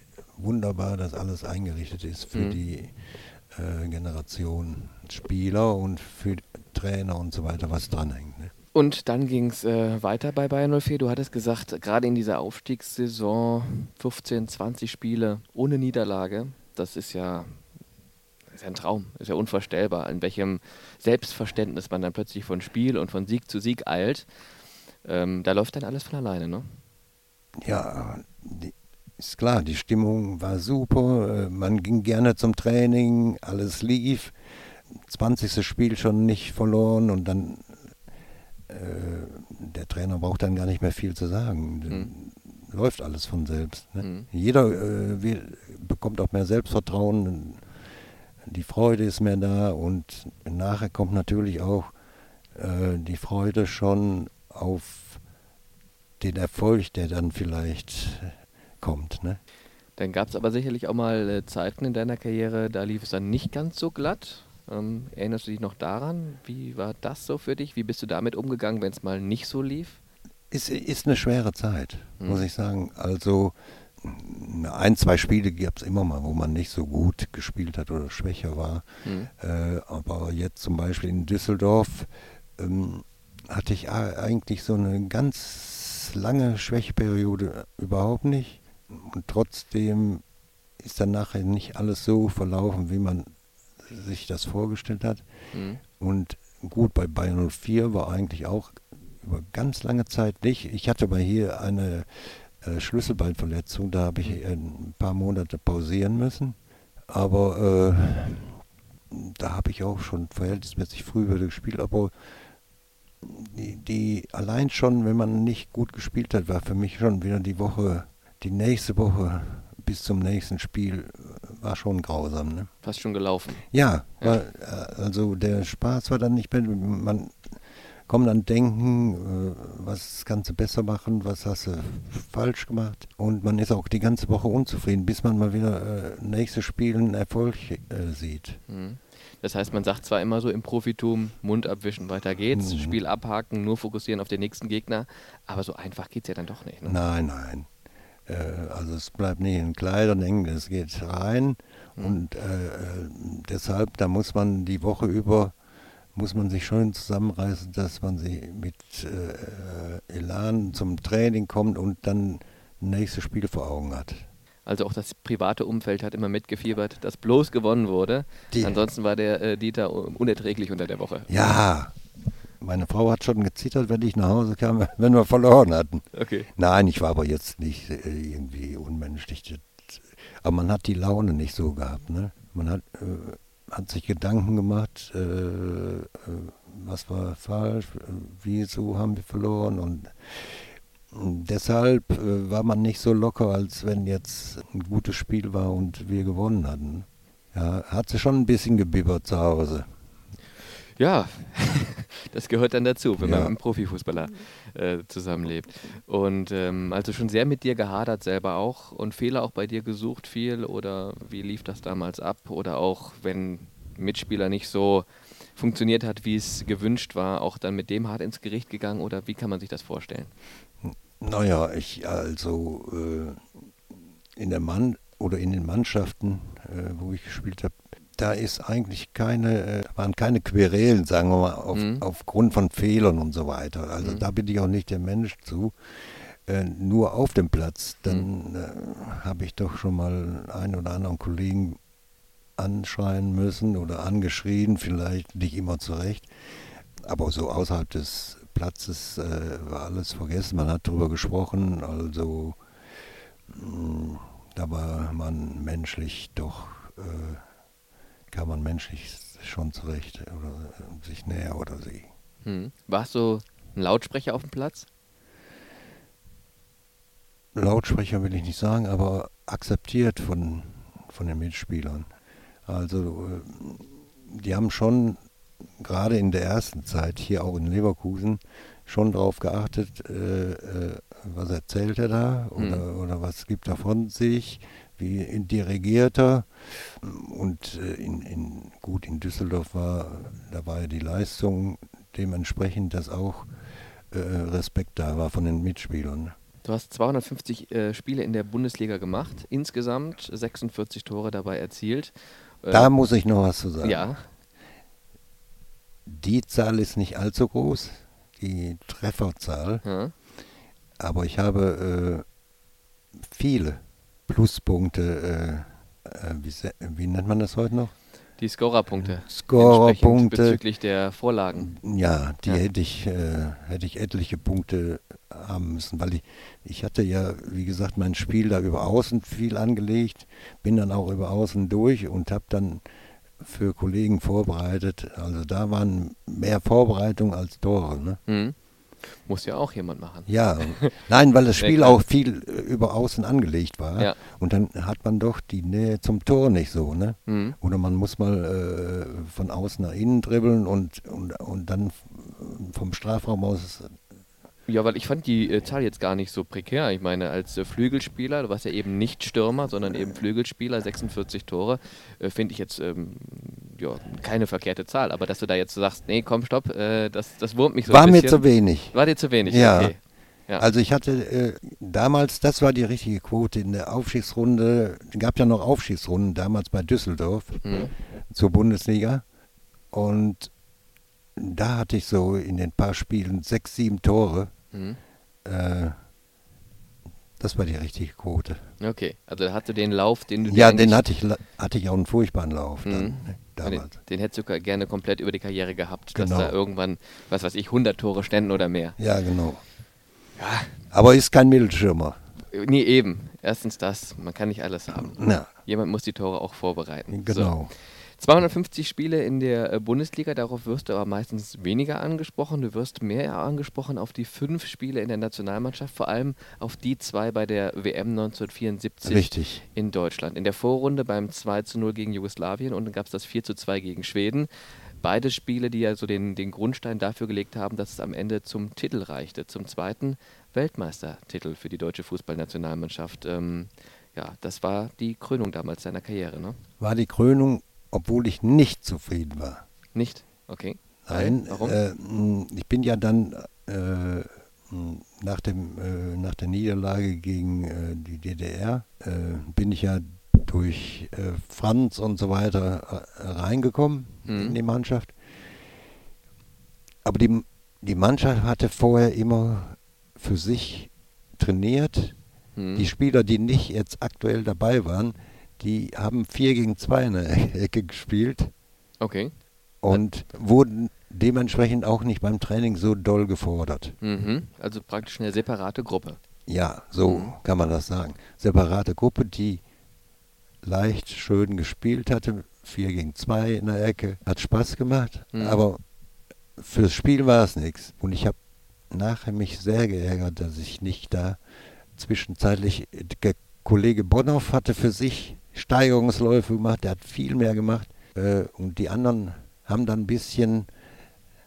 wunderbar das alles eingerichtet ist für mhm. die äh, Generation Spieler und für Trainer und so weiter, was dranhängt. Ne? Und dann ging es äh, weiter bei Bayern 04. Du hattest gesagt, gerade in dieser Aufstiegssaison 15, 20 Spiele ohne Niederlage, das ist ja ist ja ein Traum, ist ja unvorstellbar, in welchem Selbstverständnis man dann plötzlich von Spiel und von Sieg zu Sieg eilt. Ähm, da läuft dann alles von alleine, ne? Ja, die, ist klar, die Stimmung war super, äh, man ging gerne zum Training, alles lief. 20. Spiel schon nicht verloren und dann äh, der Trainer braucht dann gar nicht mehr viel zu sagen. Mhm. Läuft alles von selbst. Ne? Mhm. Jeder äh, will, bekommt auch mehr Selbstvertrauen die Freude ist mehr da und nachher kommt natürlich auch äh, die Freude schon auf den Erfolg, der dann vielleicht kommt. Ne? Dann gab es aber sicherlich auch mal äh, Zeiten in deiner Karriere, da lief es dann nicht ganz so glatt. Ähm, erinnerst du dich noch daran? Wie war das so für dich? Wie bist du damit umgegangen, wenn es mal nicht so lief? Ist, ist eine schwere Zeit, hm. muss ich sagen. Also ein, zwei Spiele gab es immer mal, wo man nicht so gut gespielt hat oder schwächer war. Mhm. Äh, aber jetzt zum Beispiel in Düsseldorf ähm, hatte ich eigentlich so eine ganz lange Schwächeperiode überhaupt nicht. Und trotzdem ist dann nachher nicht alles so verlaufen, wie man sich das vorgestellt hat. Mhm. Und gut, bei Bayern 04 war eigentlich auch über ganz lange Zeit nicht. Ich hatte mal hier eine äh, Schlüsselbeinverletzung. Da habe ich äh, ein paar Monate pausieren müssen. Aber äh, da habe ich auch schon verhältnismäßig früh wieder gespielt. Aber die, die, allein schon, wenn man nicht gut gespielt hat, war für mich schon wieder die Woche, die nächste Woche bis zum nächsten Spiel war schon grausam. Ne? Fast schon gelaufen. Ja, ja. War, äh, also der Spaß war dann nicht mehr. Man kommen dann denken, äh, was kannst du besser machen, was hast du falsch gemacht. Und man ist auch die ganze Woche unzufrieden, bis man mal wieder äh, nächstes Spiel einen Erfolg äh, sieht. Mhm. Das heißt, man sagt zwar immer so im Profitum, Mund abwischen, weiter geht's, mhm. Spiel abhaken, nur fokussieren auf den nächsten Gegner, aber so einfach geht es ja dann doch nicht. Ne? Nein, nein. Äh, also es bleibt nicht in Kleidern hängen, es geht rein mhm. und äh, äh, deshalb, da muss man die Woche über muss man sich schon zusammenreißen, dass man sie mit Elan zum Training kommt und dann nächstes Spiel vor Augen hat. Also auch das private Umfeld hat immer mitgefiebert, dass bloß gewonnen wurde. Die, Ansonsten war der äh, Dieter unerträglich unter der Woche. Ja, meine Frau hat schon gezittert, wenn ich nach Hause kam, *laughs* wenn wir verloren hatten. Okay. Nein, ich war aber jetzt nicht äh, irgendwie unmenschlich. Aber man hat die Laune nicht so gehabt. Ne? Man hat äh, hat sich Gedanken gemacht, äh, äh, was war falsch, wieso haben wir verloren und deshalb äh, war man nicht so locker, als wenn jetzt ein gutes Spiel war und wir gewonnen hatten. Ja, hat sich schon ein bisschen gebibbert zu Hause. Ja, Das gehört dann dazu, wenn Ja. man mit einem Profifußballer äh, zusammenlebt. Und ähm, also schon sehr mit dir gehadert selber auch und Fehler auch bei dir gesucht viel oder wie lief das damals ab? Oder auch wenn Mitspieler nicht so funktioniert hat, wie es gewünscht war, auch dann mit dem hart ins Gericht gegangen oder wie kann man sich das vorstellen? Naja, ich also äh, in der Mann oder in den Mannschaften, äh, wo ich gespielt habe, da ist eigentlich keine, äh, waren keine Querelen, sagen wir mal, auf, Mhm. aufgrund von Fehlern und so weiter. Also Mhm. da bin ich auch nicht der Mensch zu. Äh, nur auf dem Platz, dann äh, habe ich doch schon mal einen oder anderen Kollegen anschreien müssen oder angeschrien, vielleicht nicht immer zurecht. Aber so außerhalb des Platzes äh, war alles vergessen. Man hat darüber gesprochen, also mh, da war man menschlich doch, äh, kam man menschlich schon zurecht oder äh, sich näher oder sie. Hm. Warst du ein Lautsprecher auf dem Platz? Lautsprecher will ich nicht sagen, aber akzeptiert von, von den Mitspielern. Also äh, die haben schon gerade in der ersten Zeit hier auch in Leverkusen schon darauf geachtet, äh, äh, was erzählt er da oder, Mhm. oder was gibt er von sich, wie dirigiert er. Und äh, in, in, gut, in Düsseldorf war, da war ja die Leistung dementsprechend, dass auch äh, Respekt da war von den Mitspielern. Du hast 250 äh, Spiele in der Bundesliga gemacht, insgesamt 46 Tore dabei erzielt. Äh, Da muss ich noch was zu sagen. ja, Die Zahl ist nicht allzu groß, die Trefferzahl, ja. aber ich habe äh, viele Pluspunkte, äh, äh, wie, wie nennt man das heute noch? die Scorerpunkte. Entsprechend Scorerpunkte. Bezüglich der Vorlagen. Ja, die Ja. hätte ich, äh, hätte ich etliche Punkte haben müssen, weil ich, ich hatte ja, wie gesagt, mein Spiel da über Außen viel angelegt, bin dann auch über Außen durch und habe dann für Kollegen vorbereitet. Also da waren mehr Vorbereitungen als Tore. Ne? Hm. Muss ja auch jemand machen. Ja, nein, weil das *laughs* Spiel auch viel äh, über Außen angelegt war. Ja. Und dann hat man doch die Nähe zum Tor nicht so, ne? Hm. Oder man muss mal äh, von außen nach innen dribbeln und, und, und dann vom Strafraum aus. Ja, weil ich fand die äh, Zahl jetzt gar nicht so prekär. Ich meine, als äh, Flügelspieler, du warst ja eben nicht Stürmer, sondern eben Flügelspieler, 46 Tore, äh, finde ich jetzt ähm, ja, keine verkehrte Zahl. Aber dass du da jetzt sagst, nee, komm, stopp, äh, das, das wurmt mich so war ein mir bisschen. zu wenig. War dir zu wenig? Ja. Okay. Ja. Also ich hatte äh, damals, das war die richtige Quote in der Aufstiegsrunde. Es gab ja noch Aufstiegsrunden damals bei Düsseldorf Hm. zur Bundesliga. Und da hatte ich so in den paar Spielen sechs, sieben Tore. Hm. Äh, das war die richtige Quote. Okay, also da hatte den Lauf, den du Ja, den hatte ich, hatte ich auch einen furchtbaren Lauf dann, Mhm. ne, den, damals. den hättest du gerne komplett über die Karriere gehabt, dass Genau. da irgendwann, was weiß ich, 100 Tore ständen oder mehr. Ja, genau. Ja, Aber ist kein Mittelschirmer. nee, eben. Erstens das, man kann nicht alles haben. Ja, Jemand muss die Tore auch vorbereiten. genau. So. 250 Spiele in der äh, Bundesliga, darauf wirst du aber meistens weniger angesprochen. Du wirst mehr angesprochen auf die fünf Spiele in der Nationalmannschaft, vor allem auf die zwei bei der WM 1974 Richtig. in Deutschland. In der Vorrunde beim 2 zu 0 gegen Jugoslawien und dann gab es das 4 zu 2 gegen Schweden. Beide Spiele, die ja so den, den Grundstein dafür gelegt haben, dass es am Ende zum Titel reichte, zum zweiten Weltmeistertitel für die deutsche Fußballnationalmannschaft. Ähm, ja, das war die Krönung damals seiner Karriere, ne? War die Krönung, obwohl ich nicht zufrieden war. Nicht? Okay. Nein, Warum? äh, ich bin ja dann äh, nach, dem, äh, nach der Niederlage gegen äh, die DDR, äh, bin ich ja durch äh, Franz und so weiter reingekommen Mhm. in die Mannschaft. Aber die, die Mannschaft hatte vorher immer für sich trainiert. Hm. Die Spieler, die nicht jetzt aktuell dabei waren, die haben 4 gegen 2 in der *laughs* Ecke gespielt Okay. und wurden dementsprechend auch nicht beim Training so doll gefordert. Mhm. Also praktisch eine separate Gruppe. Ja, so Mhm. kann man das sagen. Separate Gruppe, die leicht schön gespielt hatte, 4 gegen 2 in der Ecke, hat Spaß gemacht, Mhm. aber fürs Spiel war es nichts. Und ich habe nachher mich sehr geärgert, dass ich nicht da zwischenzeitlich, der Kollege Bonhoff hatte für sich Steigerungsläufe gemacht, der hat viel mehr gemacht äh, und die anderen haben dann ein bisschen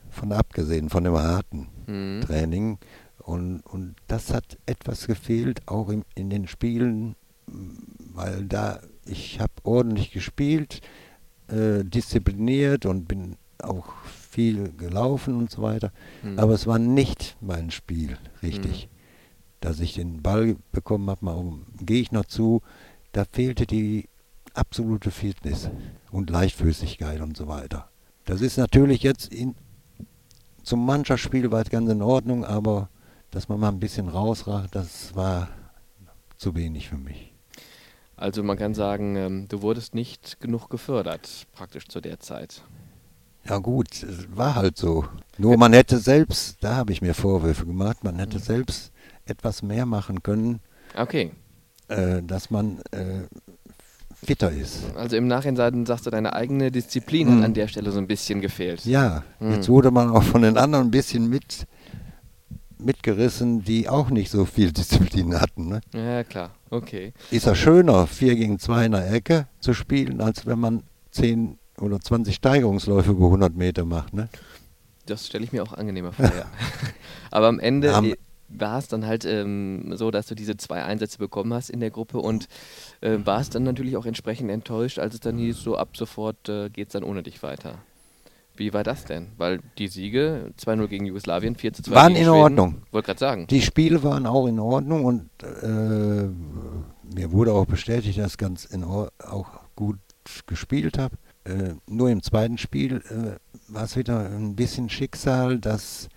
von abgesehen, von dem harten Mhm. Training. Und, und das hat etwas gefehlt, auch in, in den Spielen, weil da, ich habe ordentlich gespielt, äh, diszipliniert und bin auch viel gelaufen und so weiter. Mhm. Aber es war nicht mein Spiel, richtig. Dass ich den Ball bekommen habe, mal gehe ich noch zu, da fehlte die absolute Fitness und Leichtfüßigkeit und so weiter. Das ist natürlich jetzt in, zum Mannschaftsspiel war es ganz in Ordnung, aber dass man mal ein bisschen rausragt, das war zu wenig für mich. Also man kann sagen, ähm, du wurdest nicht genug gefördert, praktisch zu der Zeit. Ja gut, es war halt so. Nur man hätte selbst, da habe ich mir Vorwürfe gemacht, man hätte Mhm. selbst etwas mehr machen können, Okay, dass man äh, fitter ist. also im Nachhinein sagst du, deine eigene Disziplin Mhm. hat an der Stelle so ein bisschen gefehlt. Ja, Mhm. jetzt wurde man auch von den anderen ein bisschen mit, mitgerissen, die auch nicht so viel *laughs* Disziplin hatten. Ne? Ja, klar, okay. Ist ja schöner, 4 gegen 2 in der Ecke zu spielen, als wenn man 10 oder 20 Steigerungsläufe über 100 Meter macht. Ne? Das stelle ich mir auch angenehmer vor, ja. *laughs* Aber am Ende Am- äh, war es dann halt ähm, so, dass du diese zwei Einsätze bekommen hast in der Gruppe und äh, warst dann natürlich auch entsprechend enttäuscht, als es dann hieß, so ab sofort äh, geht es dann ohne dich weiter. Wie war das denn? Weil die Siege, 2-0 gegen Jugoslawien, 4-2 Waren gegen in Schweden, Ordnung. Wollte gerade sagen. Die Spiele waren auch in Ordnung und äh, mir wurde auch bestätigt, dass ich ganz in Or auch gut gespielt habe. Äh, nur im zweiten Spiel äh, war es wieder ein bisschen Schicksal, dass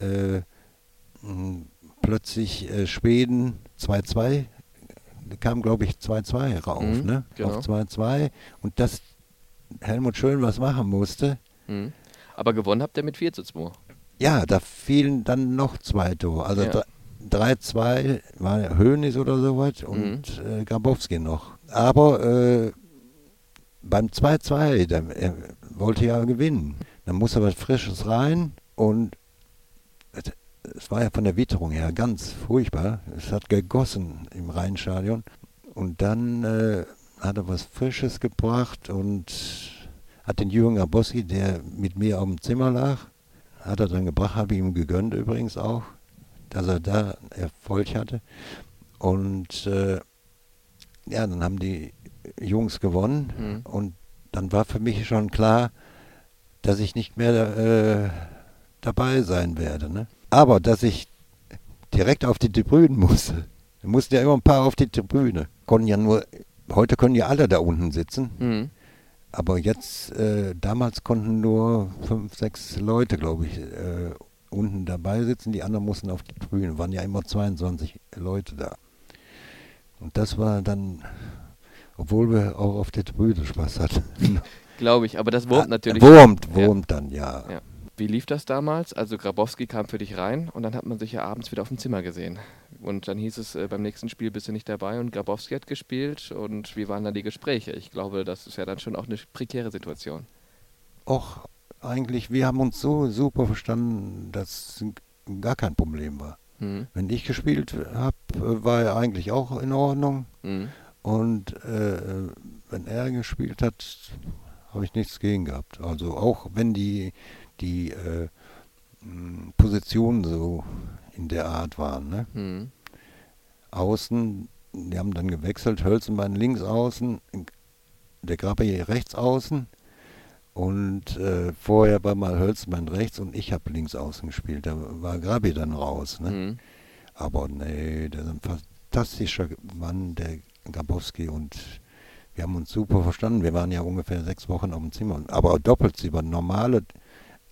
äh, plötzlich äh, Schweden 2-2 kam, glaube ich, 2-2 rauf, Mhm, ne? genau. Auf 2-2 und dass Helmut Schön was machen musste. Mhm. Aber gewonnen habt ihr mit 4 zu 2. Ja, da fielen dann noch zwei Tore. Also Ja. dre- 3-2 war Hönis oder sowas und äh, Grabowski noch. Aber äh, beim 2-2, der, er wollte ja gewinnen. Dann musste was Frisches rein und es, war ja von der Witterung her ganz furchtbar. Es hat gegossen im Rheinstadion. Und dann äh, hat er was Frisches gebracht und hat den Jürgen Grabowski, der mit mir auf dem Zimmer lag, hat er dann gebracht, habe ich ihm gegönnt übrigens auch, dass er da Erfolg hatte. Und äh, ja, dann haben die Jungs gewonnen Mhm. und dann war für mich schon klar, dass ich nicht mehr äh, dabei sein werde. Ne? Aber dass ich direkt auf die Tribünen musste, da mussten ja immer ein paar auf die Tribüne. Konnten ja nur, heute können ja alle da unten sitzen. Mhm. Aber jetzt, äh, damals konnten nur fünf, sechs Leute, glaube ich, äh, unten dabei sitzen. Die anderen mussten auf die Tribüne. Waren ja immer 22 Leute da. Und das war dann, obwohl wir auch auf der Tribüne Spaß hatten. *laughs* Glaube ich, aber das wurmt Ah, natürlich. Wurmt, Ja. wurmt dann, ja. Ja. Wie lief das damals? Also Grabowski kam für dich rein und dann hat man sich ja abends wieder auf dem Zimmer gesehen. Und dann hieß es, äh, beim nächsten Spiel bist du nicht dabei und Grabowski hat gespielt. Und wie waren dann die Gespräche? Ich glaube, das ist ja dann schon auch eine prekäre Situation. Och, eigentlich, wir haben uns so super verstanden, dass gar kein Problem war. Mhm. Wenn ich gespielt habe, war er eigentlich auch in Ordnung. Mhm. Und äh, wenn er gespielt hat, habe ich nichts gegen gehabt. Also auch wenn die, die äh, Positionen so in der Art waren. Ne? Mhm. Außen, die haben dann gewechselt, Hölzenbein links außen, der Grabbe rechts außen. Und äh, vorher war mal Hölzenbein rechts und ich habe links außen gespielt. Da war Grabi dann raus. Ne? Mhm. Aber nee, der ist ein fantastischer Mann, der Grabowski und wir haben uns super verstanden. Wir waren ja ungefähr sechs Wochen auf dem Zimmer. Aber Doppelzimmer, normale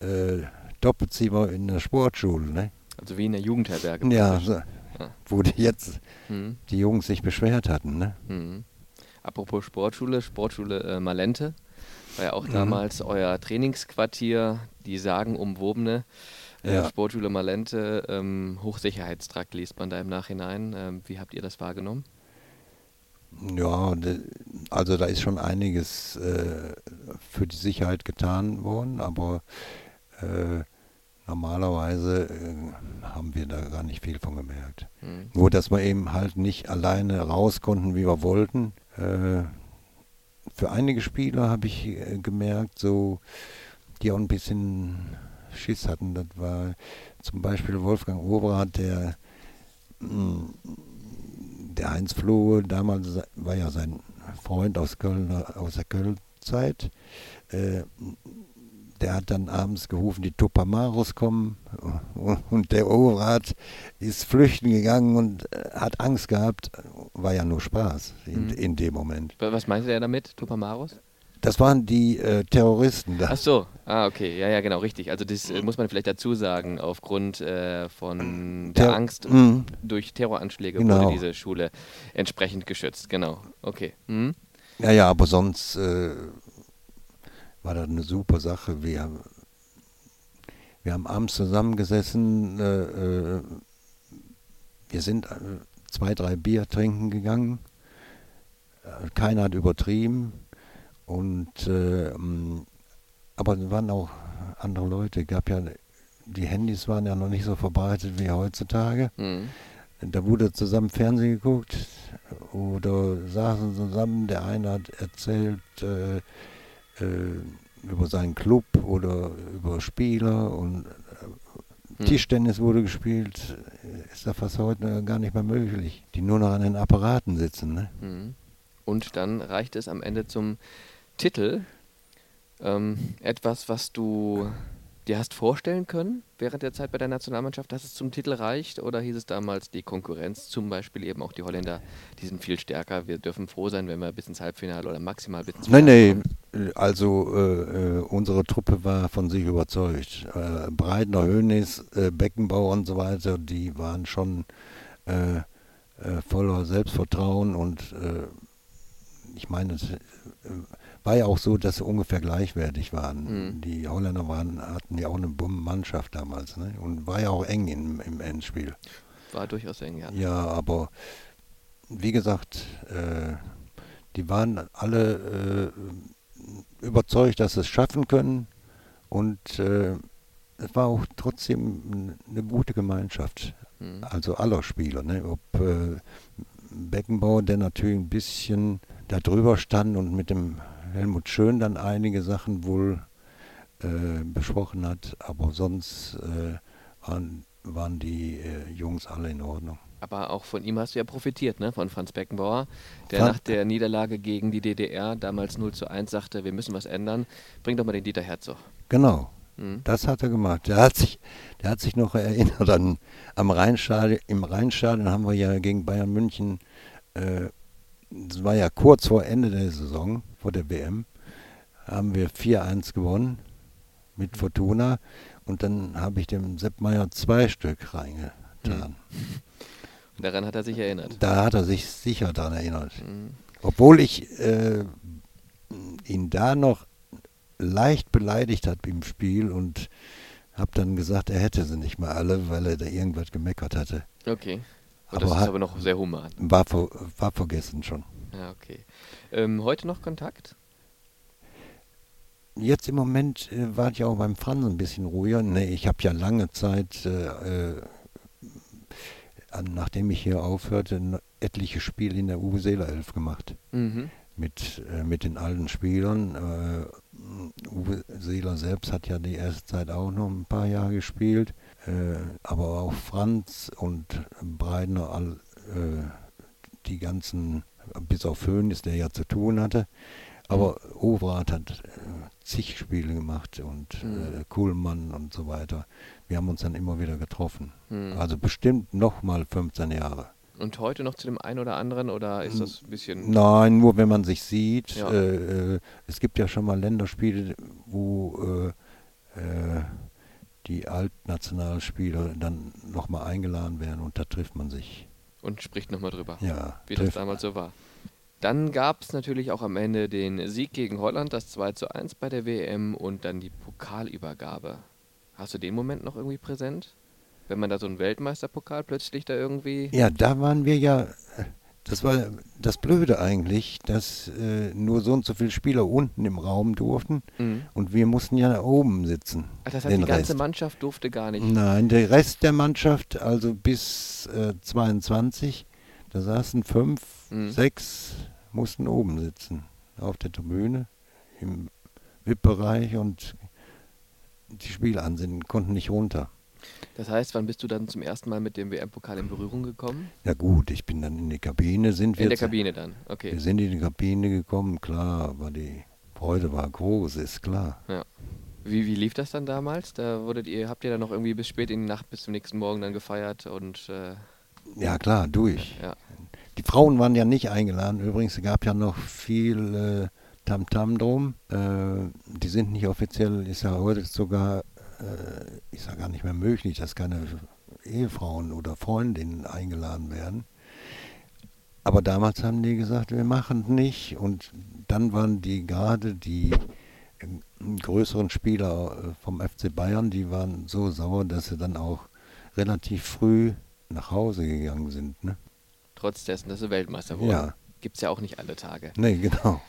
äh, Doppelzimmer in der Sportschule, ne? Also wie in der Jugendherberge. Ja, so, Ja. wo die jetzt Mhm. die Jungs sich beschwert hatten, ne? Mhm. Apropos Sportschule, Sportschule äh, Malente war ja auch Mhm. damals euer Trainingsquartier, die sagenumwobene äh, Ja. Sportschule Malente, ähm, Hochsicherheitstrakt liest man da im Nachhinein. Ähm, wie habt ihr das wahrgenommen? Ja, also da ist schon einiges äh, für die Sicherheit getan worden, aber äh, normalerweise äh, haben wir da gar nicht viel von gemerkt. Mhm. Nur, dass wir eben halt nicht alleine raus konnten, wie wir wollten. Äh, für einige Spieler habe ich äh, gemerkt, so, die auch ein bisschen Schiss hatten. Das war zum Beispiel Wolfgang Oberath, der, mm, der Heinz Flohe, damals war ja sein Freund aus Köln, aus der Köln-Zeit. Äh, der hat dann abends gerufen, die Tupamaros kommen und der Oberath ist flüchten gegangen und äh, hat Angst gehabt. War ja nur Spaß in, mhm. in dem Moment. Was meinte er damit, Tupamaros? Das waren die äh, Terroristen da. Ach so, ah, okay, ja, ja, genau, richtig. Also das äh, muss man vielleicht dazu sagen, aufgrund äh, von der Ter Angst mm. durch Terroranschläge genau. wurde diese Schule entsprechend geschützt, genau, okay. Mhm. Ja, ja, aber sonst äh, war das eine super Sache. Wir, wir haben abends zusammengesessen, äh, äh, wir sind zwei, drei Bier trinken gegangen, keiner hat übertrieben und äh, aber es waren auch andere Leute. Gab ja die Handys waren ja noch nicht so verbreitet wie heutzutage. Mhm. Da wurde zusammen Fernsehen geguckt oder saßen zusammen. Der eine hat erzählt äh, äh, über seinen Club oder über Spieler und äh, mhm. Tischtennis wurde gespielt. Ist da fast heute gar nicht mehr möglich. Die nur noch an den Apparaten sitzen. Ne? Mhm. Und dann reicht es am Ende zum Titel ähm, etwas, was du dir hast vorstellen können während der Zeit bei der Nationalmannschaft, dass es zum Titel reicht? Oder hieß es damals die Konkurrenz, zum Beispiel eben auch die Holländer, die sind viel stärker, wir dürfen froh sein, wenn wir bis ins Halbfinale oder maximal bis ins Nein, nein, also äh, äh, unsere Truppe war von sich überzeugt. Äh, Breitner, Hönes, äh, Beckenbauer und so weiter, die waren schon äh, äh, voller Selbstvertrauen und ich meine, war ja auch so, dass sie ungefähr gleichwertig waren. Mhm. Die Holländer waren, hatten ja auch eine Bumm-Mannschaft damals ne? und war ja auch eng im, im Endspiel. War durchaus eng, ja. Ja, aber wie gesagt, äh, die waren alle äh, überzeugt, dass sie es schaffen können und äh, es war auch trotzdem eine gute Gemeinschaft. Mhm. Also aller Spieler. Ne? Ob äh, Beckenbauer, der natürlich ein bisschen da drüber stand und mit dem Helmut Schön dann einige Sachen wohl äh, besprochen hat, aber sonst äh, waren, waren die äh, Jungs alle in Ordnung. Aber auch von ihm hast du ja profitiert, ne? von Franz Beckenbauer, der Franz nach der Niederlage gegen die DDR damals 0 zu 1 sagte, wir müssen was ändern, bring doch mal den Dieter Herzog. Genau, mhm. das hat er gemacht. Der hat sich, der hat sich noch erinnert an, am Rheinstadion, im Rheinstadion haben wir ja gegen Bayern München äh, das war ja kurz vor Ende der Saison, vor der WM, haben wir 4-1 gewonnen mit Fortuna und dann habe ich dem Sepp Meier zwei Stück reingetan. Mhm. Und daran hat er sich erinnert? Da hat er sich sicher daran erinnert. Mhm. Obwohl ich äh, ihn da noch leicht beleidigt habe im Spiel und habe dann gesagt, er hätte sie nicht mal alle, weil er da irgendwas gemeckert hatte. Okay. Aber das ist aber noch sehr human. War, war vergessen schon. Ja, okay. Ähm, heute noch Kontakt? Jetzt im Moment äh, war ich auch beim Franz ein bisschen ruhiger. Nee, ich habe ja lange Zeit, äh, äh, nachdem ich hier aufhörte, etliche Spiele in der Uwe Seeler Elf gemacht. Mhm. Mit, äh, mit den alten Spielern. Äh, Uwe Seeler selbst hat ja die erste Zeit auch noch ein paar Jahre gespielt. Äh, aber auch Franz und Breidner, all, die ganzen bis auf Höhnes, der ja zu tun hatte. Aber mhm. Overath hat äh, zig Spiele gemacht und mhm. äh, Kuhlmann und so weiter. Wir haben uns dann immer wieder getroffen. Mhm. Also bestimmt nochmal 15 Jahre. Und heute noch zu dem einen oder anderen oder ist das ein bisschen. Nein, nur wenn man sich sieht. Ja. Äh, äh es gibt ja schon mal Länderspiele, wo äh, äh die Altnationalspieler dann nochmal eingeladen werden und da trifft man sich und spricht nochmal drüber, ja, wie das damals so war. Dann gab es natürlich auch am Ende den Sieg gegen Holland, das 2 zu 1 bei der WM und dann die Pokalübergabe. Hast du den Moment noch irgendwie präsent? Wenn man da so einen Weltmeisterpokal plötzlich da irgendwie. Ja, da waren wir ja das war das Blöde eigentlich, dass äh, nur so und so viele Spieler unten im Raum durften mhm. und wir mussten ja oben sitzen. Ach, das heißt, die ganze Rest. Mannschaft durfte gar nicht? Nein, der Rest der Mannschaft, also bis äh, 22, da saßen fünf, mhm. sechs, mussten oben sitzen. Auf der Tribüne, im VIP-Bereich und die Spiele an sind, konnten nicht runter. Das heißt, wann bist du dann zum ersten Mal mit dem WM-Pokal in Berührung gekommen? Ja gut, ich bin dann in die Kabine, sind wir. In der Kabine dann, okay. Wir sind in die Kabine gekommen, klar, aber die Freude war groß, ist klar. Ja. Wie, wie lief das dann damals? Da wurdet ihr, habt ihr dann noch irgendwie bis spät in die Nacht, bis zum nächsten Morgen dann gefeiert und äh, Ja klar, durch. ja. Die Frauen waren ja nicht eingeladen. Übrigens, es gab ja noch viel äh, Tamtam drum. Äh, die sind nicht offiziell, ist ja heute sogar, äh, ist ja gar nicht mehr möglich, dass keine Ehefrauen oder Freundinnen eingeladen werden. Aber damals haben die gesagt, wir machen nicht. Und dann waren die gerade die äh, größeren Spieler äh, vom FC Bayern, die waren so sauer, dass sie dann auch relativ früh nach Hause gegangen sind. Ne? Trotz dessen, dass sie Weltmeister wurden. Ja, Gibt es ja auch nicht alle Tage. nee, genau.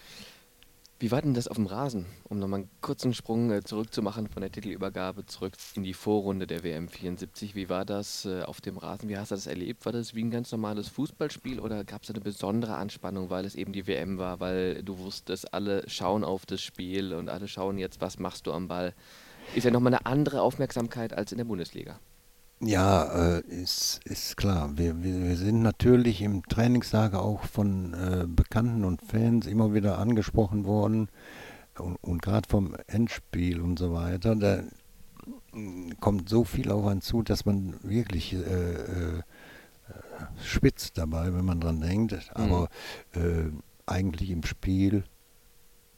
Wie war denn das auf dem Rasen? Um nochmal einen kurzen Sprung äh, zurückzumachen von der Titelübergabe zurück in die Vorrunde der WM 74. Wie war das äh, auf dem Rasen? Wie hast du das erlebt? War das wie ein ganz normales Fußballspiel oder gab es eine besondere Anspannung, weil es eben die WM war, weil du wusstest, alle schauen auf das Spiel und alle schauen jetzt, was machst du am Ball? Ist ja nochmal eine andere Aufmerksamkeit als in der Bundesliga. Ja, äh, ist, ist klar. Wir, wir, wir sind natürlich im Trainingslager auch von äh, Bekannten und Fans immer wieder angesprochen worden. Und, und gerade vom Endspiel und so weiter, da mm, kommt so viel auf einen zu, dass man wirklich äh, äh, spitzt dabei, wenn man dran denkt. Aber äh, eigentlich im Spiel,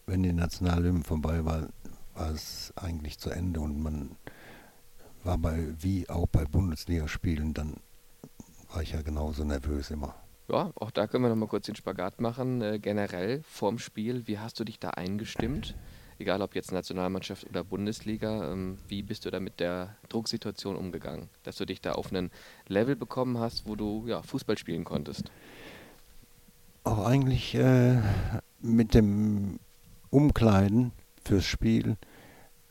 wenn die Nationalhymne vorbei war, war es eigentlich zu Ende und man war bei, wie auch bei Bundesligaspielen, dann war ich ja genauso nervös immer. Ja, auch da können wir nochmal kurz den Spagat machen. Äh, generell vorm Spiel, wie hast du dich da eingestimmt? Egal ob jetzt Nationalmannschaft oder Bundesliga, ähm, wie bist du da mit der Drucksituation umgegangen? Dass du dich da auf einen Level bekommen hast, wo du ja, Fußball spielen konntest. Auch eigentlich äh, mit dem Umkleiden fürs Spiel,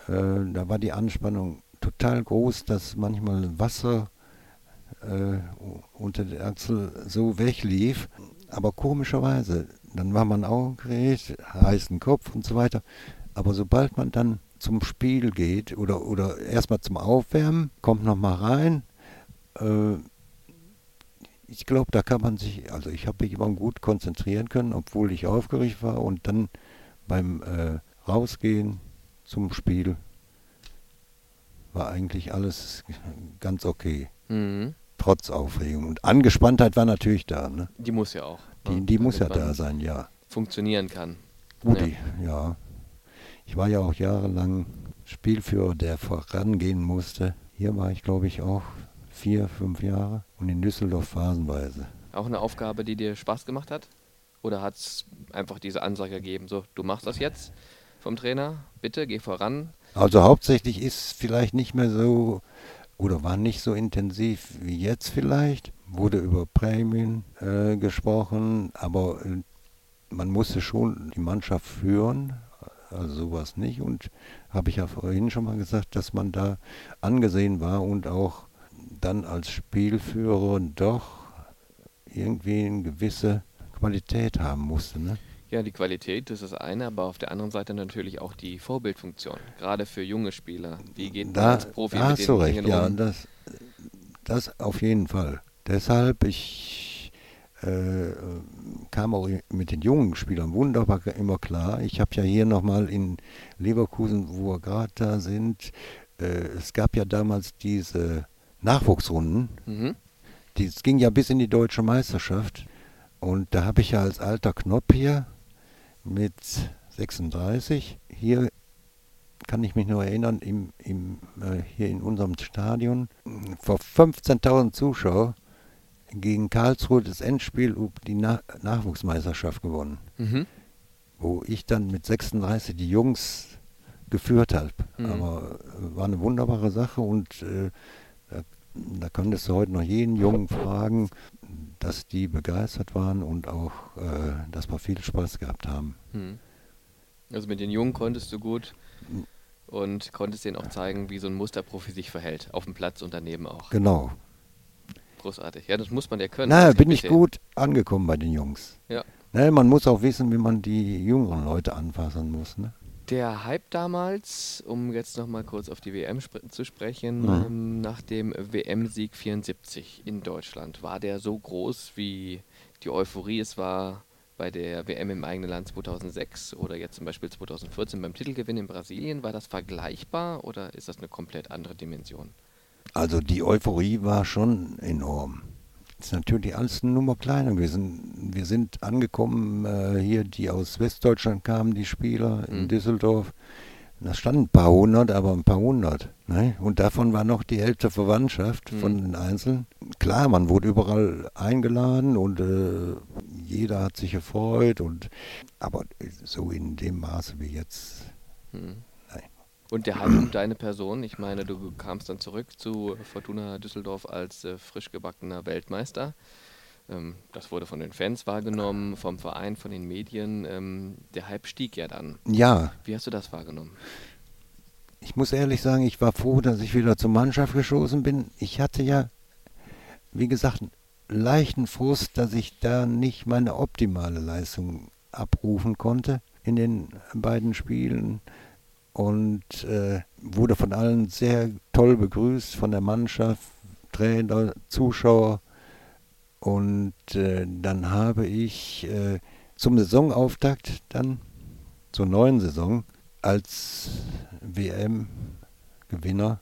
äh, da war die Anspannung total groß, dass manchmal Wasser äh, unter der Achsel so weglief. Aber komischerweise, dann war man aufgeregt, heißen Kopf und so weiter. Aber sobald man dann zum Spiel geht oder, oder erstmal zum Aufwärmen, kommt nochmal rein, äh, ich glaube, da kann man sich, also ich habe mich immer gut konzentrieren können, obwohl ich aufgeregt war und dann beim äh, Rausgehen zum Spiel war eigentlich alles ganz okay, Mhm. trotz Aufregung. Und Angespanntheit war natürlich da, ne? Die muss ja auch. Die, ne, die muss ja da sein, ja. Funktionieren kann. Gut, Ja. ich- ja. Ich war ja auch jahrelang Spielführer, der vorangehen musste. Hier war ich, glaube ich, auch vier, fünf Jahre und in Düsseldorf phasenweise. Auch eine Aufgabe, die dir Spaß gemacht hat? Oder hat es einfach diese Ansage gegeben, so, du machst das jetzt vom Trainer, bitte geh voran? Also hauptsächlich ist vielleicht nicht mehr so oder war nicht so intensiv wie jetzt vielleicht. Wurde über Prämien äh, gesprochen, aber äh, man musste schon die Mannschaft führen, also sowas nicht. Und habe ich ja vorhin schon mal gesagt, dass man da angesehen war und auch dann als Spielführer doch irgendwie eine gewisse Qualität haben musste. Ne? Ja, die Qualität, das ist das eine, aber auf der anderen Seite natürlich auch die Vorbildfunktion, gerade für junge Spieler. Wie geht man Da, als Profi da mit hast du den recht, Dingen ja, um? das, das auf jeden Fall. Deshalb, ich äh, kam auch mit den jungen Spielern wunderbar immer klar. Ich habe ja hier nochmal in Leverkusen, wo wir gerade da sind, äh, es gab ja damals diese Nachwuchsrunden, Mhm. die, es ging ja bis in die deutsche Meisterschaft. Und da habe ich ja als alter Knopf hier mit 36, hier kann ich mich nur erinnern, im, im, äh, hier in unserem Stadion, vor 15.000 Zuschauer gegen Karlsruhe das Endspiel um die Na Nachwuchsmeisterschaft gewonnen, Mhm. wo ich dann mit 36 die Jungs geführt habe. Mhm. Aber äh, war eine wunderbare Sache und äh, da, da könntest du heute noch jeden Jungen fragen, dass die begeistert waren und auch, äh, dass wir viel Spaß gehabt haben. Mhm. Also mit den Jungen konntest du gut und konntest denen auch zeigen, wie so ein Musterprofi sich verhält, auf dem Platz und daneben auch. Genau. Großartig. Ja, das muss man ja können. Na, bin ich gut angekommen bei den Jungs. Ja. Ne, man muss auch wissen, wie man die jüngeren Leute anfassen muss. Ne? Der Hype damals, um jetzt nochmal kurz auf die WM sp zu sprechen, Mhm. ähm, nach dem WM-Sieg 74 in Deutschland, war der so groß wie die Euphorie es war bei der WM im eigenen Land 2006 oder jetzt zum Beispiel 2014 beim Titelgewinn in Brasilien? War das vergleichbar oder ist das eine komplett andere Dimension? Also die Euphorie war schon enorm. Ist natürlich alles eine Nummer kleiner gewesen. Wir sind angekommen, äh, hier, die aus Westdeutschland kamen, die Spieler in Mhm. Düsseldorf. Da standen ein paar hundert, aber ein paar hundert. Ne? Und davon war noch die Hälfte Verwandtschaft von Mhm. den Einzelnen. Klar, man wurde überall eingeladen und äh, jeder hat sich gefreut. Und, aber so in dem Maße wie jetzt. Hm. Und der Hype um deine Person, ich meine, du kamst dann zurück zu Fortuna Düsseldorf als äh, frisch gebackener Weltmeister. Ähm, das wurde von den Fans wahrgenommen, vom Verein, von den Medien. Ähm, der Hype stieg ja dann. Ja, Wie hast du das wahrgenommen? ich muss ehrlich sagen, ich war froh, dass ich wieder zur Mannschaft geschossen bin. Ich hatte ja, wie gesagt, einen leichten Frust, dass ich da nicht meine optimale Leistung abrufen konnte in den beiden Spielen und äh, wurde von allen sehr toll begrüßt, von der Mannschaft, Trainer, Zuschauer. Und äh, dann habe ich äh, zum Saisonauftakt dann zur neuen Saison als WM-Gewinner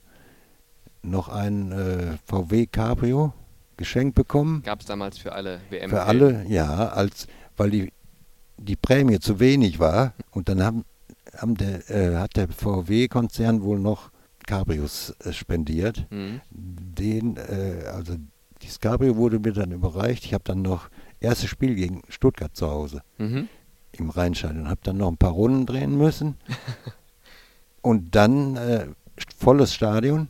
noch ein äh, VW Cabrio geschenkt bekommen. Gab es damals für alle WM? Für alle, ja, als weil die, die Prämie zu wenig war. Und dann haben, haben der, äh, hat der VW-Konzern wohl noch Cabrios äh, spendiert. Mhm. Den, äh, also dieses Cabrio wurde mir dann überreicht. Ich habe dann noch erstes Spiel gegen Stuttgart zu Hause Mhm. im Rheinstadion. Habe dann noch ein paar Runden drehen müssen. *laughs* Und dann äh, volles Stadion.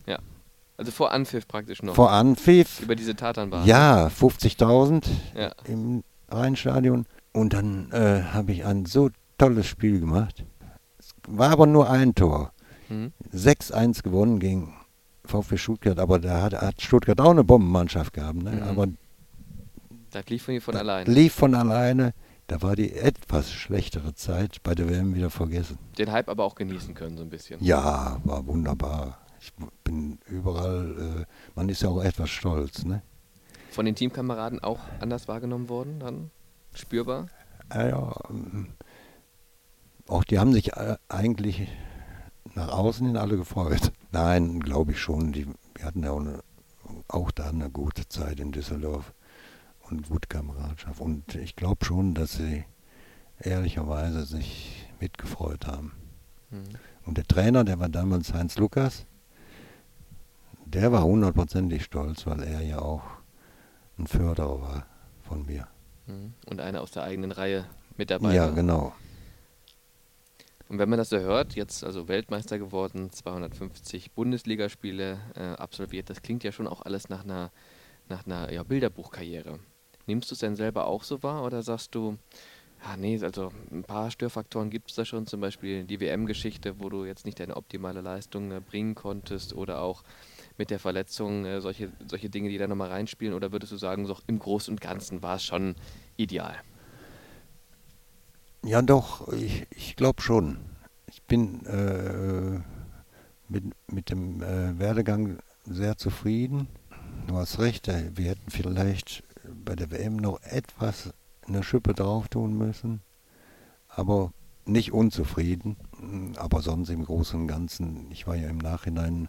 Also vor Anpfiff praktisch noch. Vor Anpfiff. Über diese Tatanbahn. Ja, 50.000 Ja. im Rheinstadion. Und dann äh, habe ich ein so tolles Spiel gemacht. War aber nur ein Tor. Mhm. 6-1 gewonnen gegen VfB Stuttgart. Aber da hat, hat Stuttgart auch eine Bombenmannschaft gehabt. Ne? Mhm. Aber Das lief von, von alleine. lief von alleine. Da war die etwas schlechtere Zeit bei der WM wieder vergessen. Den Hype aber auch genießen können, so ein bisschen. Ja, war wunderbar. Ich bin überall, äh, man ist ja auch etwas stolz. Ne? Von den Teamkameraden auch anders wahrgenommen worden, dann spürbar. Ja, ja, ähm, auch die haben sich äh, eigentlich nach außen hin alle gefreut. *laughs* Nein, glaube ich schon. Die, wir hatten ja auch, eine, auch da eine gute Zeit in Düsseldorf und gute Kameradschaft. Und ich glaube schon, dass sie ehrlicherweise sich mitgefreut haben. Mhm. Und der Trainer, der war damals Heinz Lukas, der war hundertprozentig stolz, weil er ja auch ein Förderer war von mir. Mhm. Und einer aus der eigenen Reihe mit dabei. Ja, war. genau. Und wenn man das so hört, jetzt also Weltmeister geworden, 250 Bundesligaspiele äh, absolviert, das klingt ja schon auch alles nach einer, nach einer ja, Bilderbuchkarriere. Nimmst du es denn selber auch so wahr oder sagst du, ja, nee, also ein paar Störfaktoren gibt es da schon, zum Beispiel die WM-Geschichte, wo du jetzt nicht deine optimale Leistung äh, bringen konntest oder auch mit der Verletzung äh, solche, solche Dinge, die da nochmal reinspielen? Oder würdest du sagen, so im Großen und Ganzen war es schon ideal? Ja, doch, ich, ich glaube schon. Ich bin äh, mit, mit dem äh, Werdegang sehr zufrieden. Du hast recht, äh, wir hätten vielleicht bei der WM noch etwas eine Schippe drauf tun müssen, aber nicht unzufrieden. Aber sonst im Großen und Ganzen, ich war ja im Nachhinein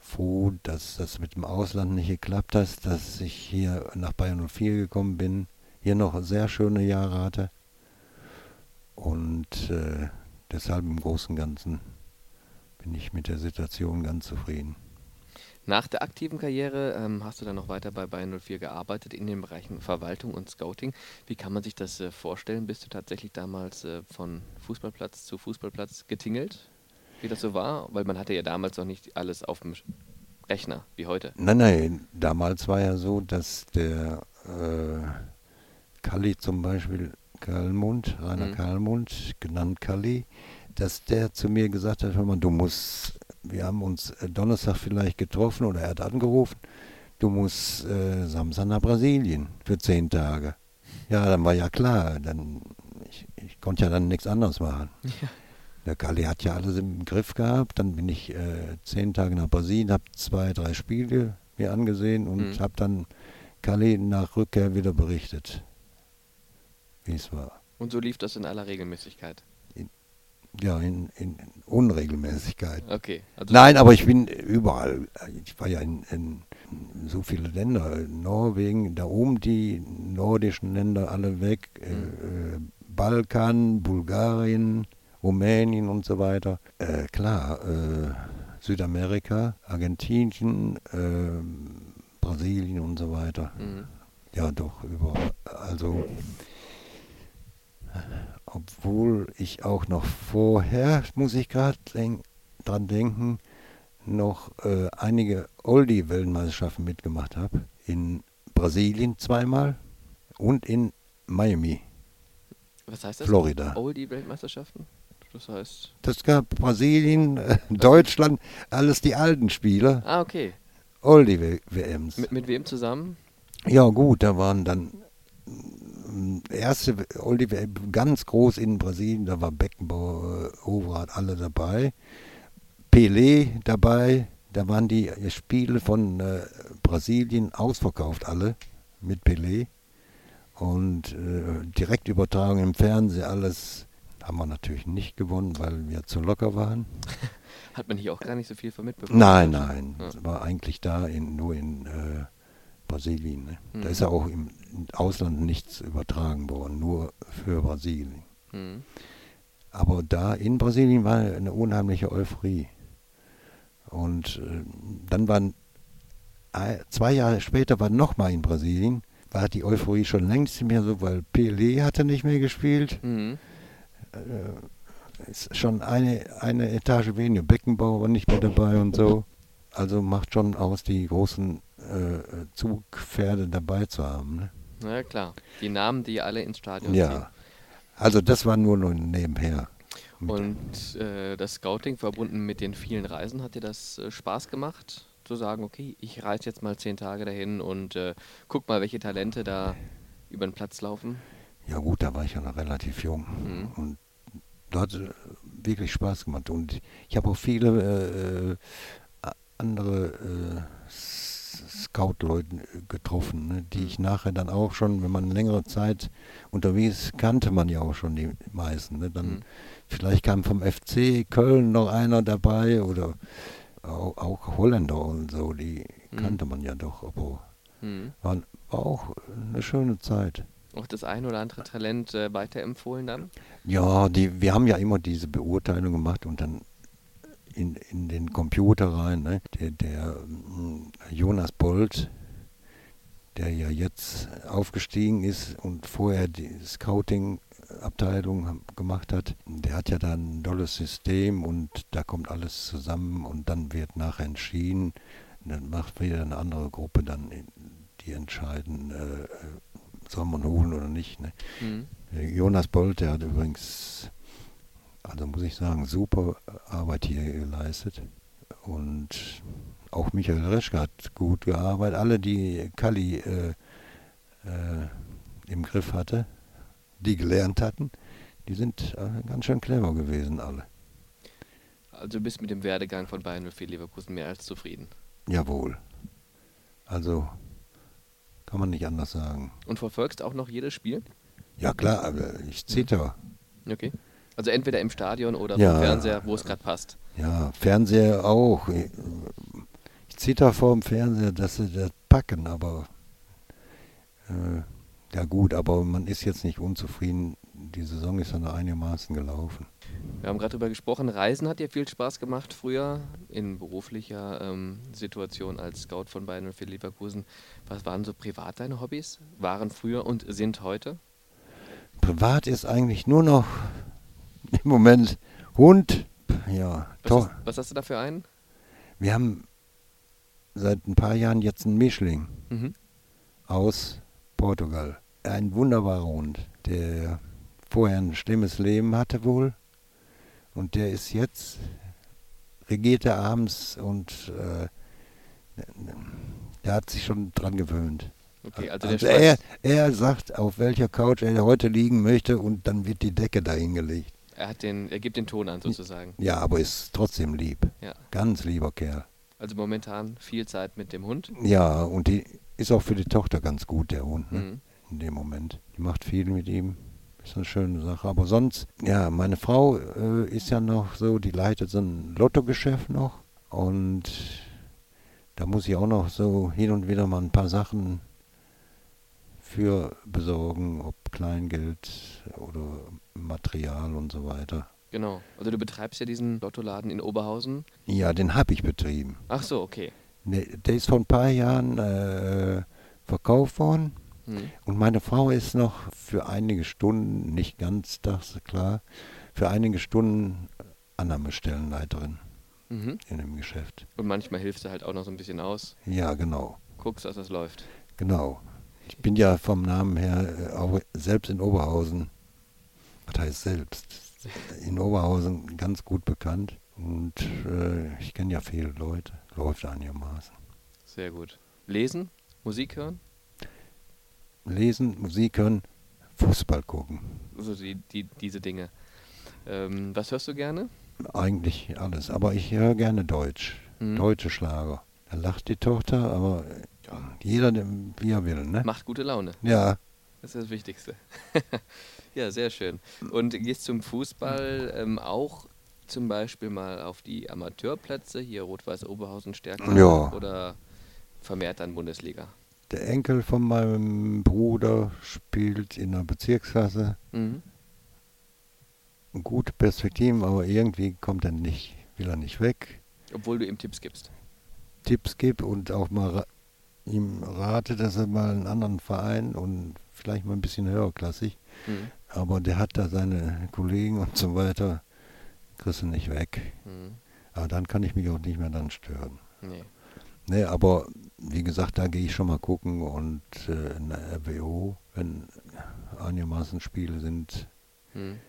froh, dass das mit dem Ausland nicht geklappt hat, dass ich hier nach Bayern 04 gekommen bin, hier noch sehr schöne Jahre hatte. Und äh, deshalb im Großen und Ganzen bin ich mit der Situation ganz zufrieden. Nach der aktiven Karriere ähm, hast du dann noch weiter bei Bayern 04 gearbeitet in den Bereichen Verwaltung und Scouting. Wie kann man sich das äh, vorstellen? Bist du tatsächlich damals äh, von Fußballplatz zu Fußballplatz getingelt? Wie das so war? Weil man hatte ja damals noch nicht alles auf dem Rechner wie heute. Nein, nein, damals war ja so, dass der äh, Kalli zum Beispiel, Kalmund, Rainer Mhm. Kalmund, genannt Kalli, dass der zu mir gesagt hat, hör mal, du musst, wir haben uns äh, Donnerstag vielleicht getroffen oder er hat angerufen, du musst äh, Samstag nach Brasilien für zehn Tage. Ja, dann war ja klar, dann ich, ich konnte ja dann nichts anderes machen. Der Kali hat ja alles im Griff gehabt. Dann bin ich äh, zehn Tage nach Brasilien, habe zwei, drei Spiele mir angesehen und Mhm. habe dann Kali nach Rückkehr wieder berichtet, wie es war. Und so lief das in aller Regelmäßigkeit. Ja, in, in Unregelmäßigkeit. Okay. Also Nein, aber ich bin überall. Ich war ja in, in so viele Länder. Norwegen, da oben die nordischen Länder alle weg. Äh, äh, Balkan, Bulgarien, Rumänien und so weiter. Äh, klar, äh, Südamerika, Argentinien, äh, Brasilien und so weiter. Mhm. Ja, doch, überall. Also, obwohl ich auch noch vorher, muss ich gerade denk, dran denken, noch äh, einige Oldie-Weltmeisterschaften mitgemacht habe. In Brasilien zweimal und in Miami, Was heißt das? Florida. Oldie-Weltmeisterschaften? Das heißt. Das gab Brasilien, äh, Deutschland, alles die alten Spieler, Ah, okay. Oldie-WMs. Mit, mit wem zusammen? Ja gut, da waren dann erste Oliver ganz groß in Brasilien, da war Beckenbauer, Overath, alle dabei. Pelé dabei, da waren die Spiele von äh, Brasilien ausverkauft, alle mit Pelé. Und äh, Direktübertragung im Fernsehen, alles haben wir natürlich nicht gewonnen, weil wir zu locker waren. *laughs* Hat man hier auch gar nicht so viel von mitbekommen? Nein, nein, Ja. war eigentlich da in, nur in äh, Brasilien. Ne? Mhm. Da ist ja auch im Ausland nichts übertragen worden, nur für Brasilien. Mhm. Aber da in Brasilien war eine unheimliche Euphorie. Und äh, dann waren äh, zwei Jahre später war nochmal in Brasilien, war die Euphorie schon längst nicht mehr so, weil Pelé hatte nicht mehr gespielt. Mhm. Äh, ist schon eine, eine Etage weniger. Beckenbauer war nicht mehr dabei und so. Also macht schon aus, die großen äh, Zugpferde dabei zu haben. Ne? Na ja, klar. Die Namen, die alle ins Stadion ziehen. Ja. Also das war nur nebenher. Und äh, das Scouting verbunden mit den vielen Reisen, hat dir das äh, Spaß gemacht? Zu sagen, okay, ich reise jetzt mal zehn Tage dahin und äh, guck mal, welche Talente da über den Platz laufen. Ja gut, da war ich ja noch relativ jung. Mhm. Und da hat äh, wirklich Spaß gemacht. Und ich habe auch viele äh, äh, andere äh, S- Scout-Leute äh, getroffen, ne, die ich nachher dann auch schon, wenn man längere Zeit unterwegs kannte man ja auch schon die meisten. Ne. Dann Mhm. vielleicht kam vom FC Köln noch einer dabei oder auch, auch Holländer und so, die Mhm. kannte man ja doch. Aber Mhm. war, war auch eine schöne Zeit. Auch das ein oder andere Talent äh, weiterempfohlen dann? Ja, die, wir haben ja immer diese Beurteilung gemacht und dann in, in den Computer rein. Ne? Der, der mm, Jonas Bolt, der ja jetzt aufgestiegen ist und vorher die Scouting-Abteilung gemacht hat, der hat ja da ein tolles System und da kommt alles zusammen und dann wird nachher entschieden. Dann macht wieder eine andere Gruppe dann, in- die entscheiden, äh, soll man holen oder nicht. Ne? Mhm. Jonas Bolt, der hat übrigens, also muss ich sagen, super Arbeit hier geleistet. Und auch Michael Reschke hat gut gearbeitet. Alle, die Kalli äh, äh, im Griff hatte, die gelernt hatten, die sind äh, ganz schön clever gewesen, alle. Also du bist mit dem Werdegang von Bayern 04 Leverkusen mehr als zufrieden. Jawohl. Also kann man nicht anders sagen. Und verfolgst auch noch jedes Spiel? Ja klar, aber ich zitter. Okay. Also entweder im Stadion oder Ja. vom Fernseher, wo es gerade passt. Ja, Fernseher auch. Ich zitter vor dem Fernseher, dass sie das packen, aber äh, ja gut, aber man ist jetzt nicht unzufrieden. Die Saison ist ja noch einigermaßen gelaufen. Wir haben gerade darüber gesprochen, Reisen hat dir viel Spaß gemacht früher in beruflicher ähm, Situation als Scout von Bayern 04 Leverkusen. Was waren so privat deine Hobbys? Waren früher und sind heute? Privat ist eigentlich nur noch *laughs* im Moment Hund. Ja, Was, hast, was hast du da für einen? Wir haben seit ein paar Jahren jetzt einen Mischling Mhm. aus Portugal. Ein wunderbarer Hund, der vorher ein schlimmes Leben hatte wohl. Und der ist jetzt, regiert er abends und äh, der hat sich schon dran gewöhnt. Okay, also, Also er, er sagt, auf welcher Couch er heute liegen möchte und dann wird die Decke dahin gelegt. Er, hat den, er gibt den Ton an sozusagen. Ja, aber ist trotzdem lieb. Ja. Ganz lieber Kerl. Also momentan viel Zeit mit dem Hund. Ja, und die ist auch für die Tochter ganz gut, der Hund, ne? Mhm. in dem Moment. Die macht viel mit ihm. Ist eine schöne Sache. Aber sonst, ja, meine Frau äh, ist ja noch so, die leitet so ein Lottogeschäft noch. Und da muss ich auch noch so hin und wieder mal ein paar Sachen für besorgen, ob Kleingeld oder Material und so weiter. Genau. Also du betreibst ja diesen Lottoladen in Oberhausen. Ja, den habe ich betrieben. Ach so, okay. Ne, der ist vor ein paar Jahren äh, verkauft worden. Mhm. Und meine Frau ist noch für einige Stunden, nicht ganz, das ist klar, für einige Stunden Annahmestellenleiterin Mhm. in dem Geschäft. Und manchmal hilfst du halt auch noch so ein bisschen aus. Ja, genau, Guckst, dass das läuft. genau. Ich bin ja vom Namen her äh, auch selbst in Oberhausen, was heißt selbst, in Oberhausen ganz gut bekannt. Und äh, ich kenne ja viele Leute, läuft einigermaßen. Sehr gut. Lesen? Musik hören? Lesen, Musik hören, Fußball gucken. Also die, die, diese Dinge. Ähm, was hörst du gerne? Eigentlich alles. Aber ich höre gerne Deutsch. Mhm. Deutsche Schlager. Da lacht die Tochter, aber. Jeder, wie er will, ne? Macht gute Laune. Ja, Das ist das Wichtigste. *laughs* ja, sehr schön. Und gehst zum Fußball ähm, auch zum Beispiel mal auf die Amateurplätze, hier Rot-Weiß Oberhausen Stärke Ja. oder vermehrt dann Bundesliga? der Enkel von meinem Bruder spielt in der Bezirksklasse. Mhm. Gute Perspektiven, aber irgendwie kommt er nicht, will er nicht weg. Obwohl du ihm Tipps gibst. Tipps gibt und auch mal ihm rate, dass er mal einen anderen Verein und vielleicht mal ein bisschen höherklassig. Mhm. Aber der hat da seine Kollegen und so weiter, kriegst du nicht weg. Mhm. Aber dann kann ich mich auch nicht mehr dann stören. Nee. Ne, aber wie gesagt, da gehe ich schon mal gucken und äh, in der RWO, wenn einigermaßen Spiele sind. Mhm.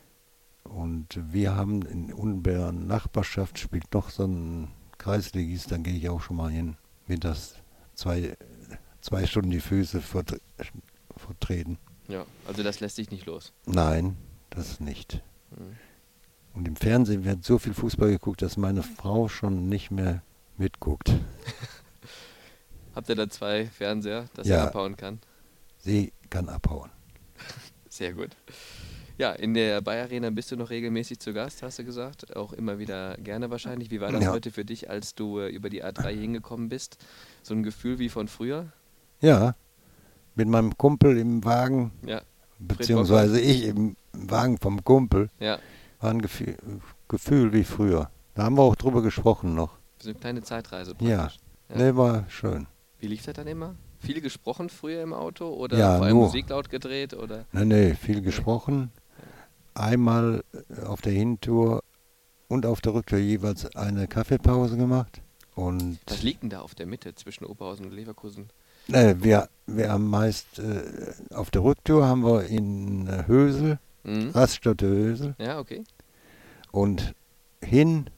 Und wir haben in unbären Nachbarschaft spielt noch so ein Kreisligist, dann gehe ich auch schon mal hin. Mittags zwei, zwei Stunden die Füße vertre vertreten. Ja, also das lässt sich nicht los. Nein, das nicht. Mhm. Und im Fernsehen wird so viel Fußball geguckt, dass meine Frau schon nicht mehr mitguckt. *laughs* Habt ihr da zwei Fernseher, dass Ja. er abhauen kann? Sie kann abhauen. *laughs* Sehr gut. Ja, in der Bayer Arena bist du noch regelmäßig zu Gast, hast du gesagt. Auch immer wieder gerne wahrscheinlich. Wie war das Ja. heute für dich, als du äh, über die A3 hingekommen bist? So ein Gefühl wie von früher? Ja, mit meinem Kumpel im Wagen, Ja, beziehungsweise ich im Wagen vom Kumpel, ja. war ein Gefühl, Gefühl wie früher. Da haben wir auch drüber gesprochen noch. So eine kleine Zeitreise Ja. praktisch. Ja. Ne, war schön. Wie lief das dann immer? Viel gesprochen früher im Auto oder Ja, vor allem nur. Musik laut gedreht oder? Ne, ne, viel gesprochen. Einmal äh, auf der Hintour und auf der Rücktour jeweils eine Kaffeepause gemacht. Und Was liegt denn da auf der Mitte zwischen Oberhausen und Leverkusen? ne, wir, wir haben meist äh, auf der Rücktour haben wir in äh, Hösel, Mhm. Raststätte Hösel Ja, okay. und hin,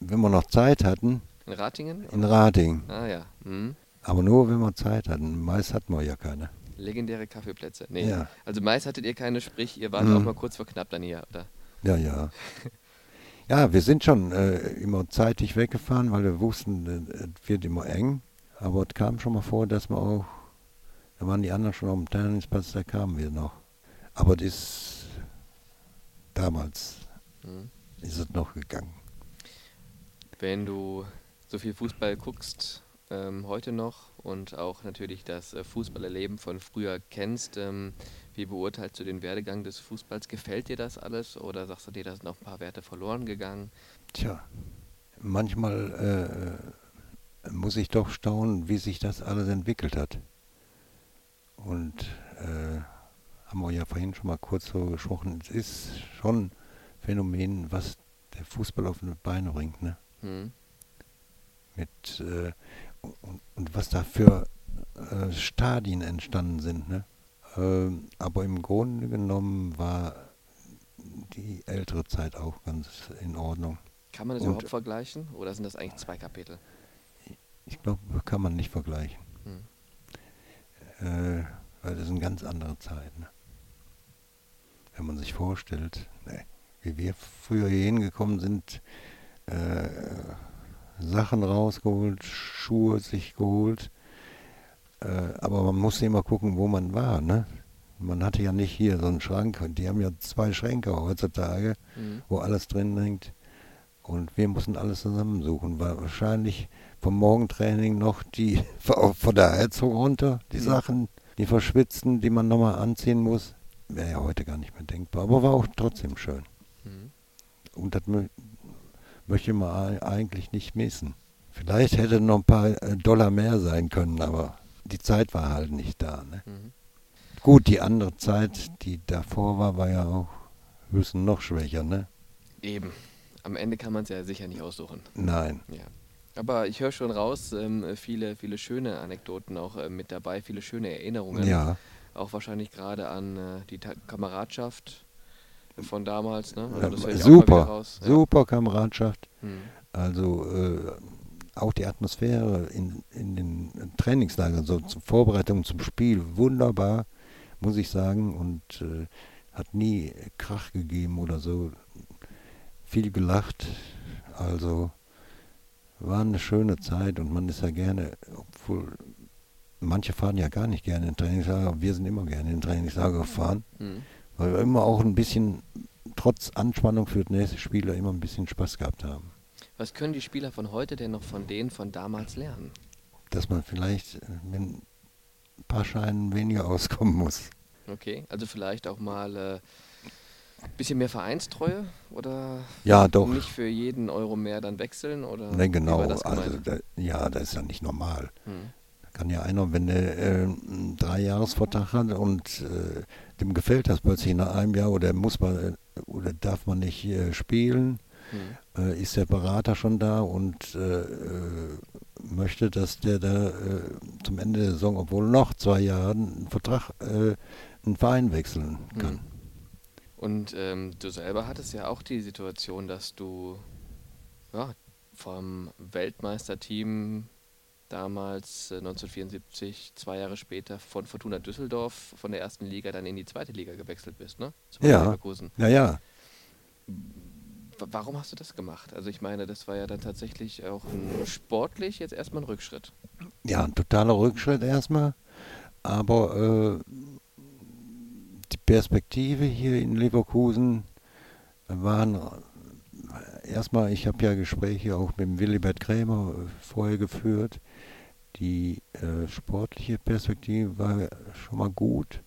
wenn wir noch Zeit hatten, In Ratingen? in Rating. Ah ja. Mhm. Aber nur, wenn wir Zeit hatten. Meist hatten wir ja keine. Legendäre Kaffeeplätze. Nee. Ja. Also meist hattet ihr keine, sprich, ihr wart Mhm. auch mal kurz vor knapp dann hier, oder? Ja, ja. *laughs* Ja, wir sind schon äh, immer zeitig weggefahren, weil wir wussten, äh, es wird immer eng. Aber es kam schon mal vor, dass wir auch, da waren die anderen schon auf dem Trainingsplatz, da kamen wir noch. Aber das ist, damals Mhm. ist es noch gegangen. Wenn du so viel Fußball guckst, ähm, heute noch und auch natürlich das äh, Fußballerleben von früher kennst, ähm, wie beurteilst du den Werdegang des Fußballs? Gefällt dir das alles oder sagst du dir, da sind noch ein paar Werte verloren gegangen? Tja, manchmal äh, muss ich doch staunen, wie sich das alles entwickelt hat. Und äh, haben wir ja vorhin schon mal kurz so gesprochen, es ist schon ein Phänomen, was der Fußball auf die Beine bringt, ne? Mhm. Mit, äh, und, und was da für äh, Stadien entstanden sind, ne? Ähm, aber im Grunde genommen war die ältere Zeit auch ganz in Ordnung. Kann man das Und- überhaupt vergleichen oder sind das eigentlich zwei Kapitel? Ich glaube, kann man nicht vergleichen. Mhm. Äh, weil das eine ganz andere Zeit. Ne? Wenn man sich vorstellt, ne, wie wir früher hier hingekommen sind, äh, Sachen rausgeholt, Schuhe sich geholt. Äh, aber man musste immer gucken, wo man war. Ne? Man hatte ja nicht hier so einen Schrank. Die haben ja zwei Schränke heutzutage, mhm. wo alles drin hängt. Und wir mussten alles zusammensuchen. War wahrscheinlich vom Morgentraining noch die *laughs* von der Heizung runter, die mhm. Sachen, die verschwitzten, die man nochmal anziehen muss. Wäre ja heute gar nicht mehr denkbar, aber war auch trotzdem schön. Mhm. Und das möchte man eigentlich nicht missen. Vielleicht hätte noch ein paar äh, Dollar mehr sein können, aber die Zeit war halt nicht da. Ne? Mhm. Gut, die andere Zeit, die davor war, war ja auch höchstens noch schwächer, ne? Eben. Am Ende kann man es ja sicher nicht aussuchen. Nein. Ja. Aber ich höre schon raus, ähm, viele, viele schöne Anekdoten auch äh, mit dabei, viele schöne Erinnerungen. Ja. Auch wahrscheinlich gerade an äh, die Ta Kameradschaft von damals. Ne? Also ja, super, super Kameradschaft. Hm. Also äh, auch die Atmosphäre in, in den Trainingslagern, so zur Vorbereitung zum Spiel, wunderbar, muss ich sagen. Und äh, hat nie Krach gegeben oder so. Viel gelacht. Also war eine schöne Zeit und man ist ja gerne, obwohl manche fahren ja gar nicht gerne in Trainingslager, wir sind immer gerne in Trainingslager gefahren, mhm. Weil wir immer auch ein bisschen, trotz Anspannung für den nächsten Spieler, immer ein bisschen Spaß gehabt haben. Was können die Spieler von heute denn noch von denen von damals lernen? Dass man vielleicht mit ein paar Scheinen weniger *laughs* auskommen muss. Okay, also vielleicht auch mal äh, bisschen mehr Vereinstreue oder ja, doch. nicht für jeden Euro mehr dann wechseln oder ne, genau also da, ja das ist ja nicht normal hm. Kann ja einer wenn er äh, einen Dreijahresvertrag hat und äh, dem gefällt das plötzlich nach einem Jahr oder muss man äh, oder darf man nicht äh, spielen hm. Äh, ist der Berater schon da und äh, möchte dass der da zum Ende der Saison obwohl noch zwei Jahre einen Vertrag einen Verein wechseln kann hm. Und ähm, du selber hattest ja auch die Situation, dass du ja, vom Weltmeisterteam damals äh, 1974, zwei Jahre später von Fortuna Düsseldorf von der ersten Liga dann in die zweite Liga gewechselt bist, ne? Zum ja. Leverkusen. Ja, ja. Warum hast du das gemacht? Also ich meine, das war ja dann tatsächlich auch ein, sportlich jetzt erstmal ein Rückschritt. Ja, ein totaler Rückschritt erstmal. Aber äh, die Perspektive hier in Leverkusen waren erstmal, ich habe ja Gespräche auch mit Willibert Krämer äh, vorher geführt. Die äh, sportliche Perspektive war schon mal gut.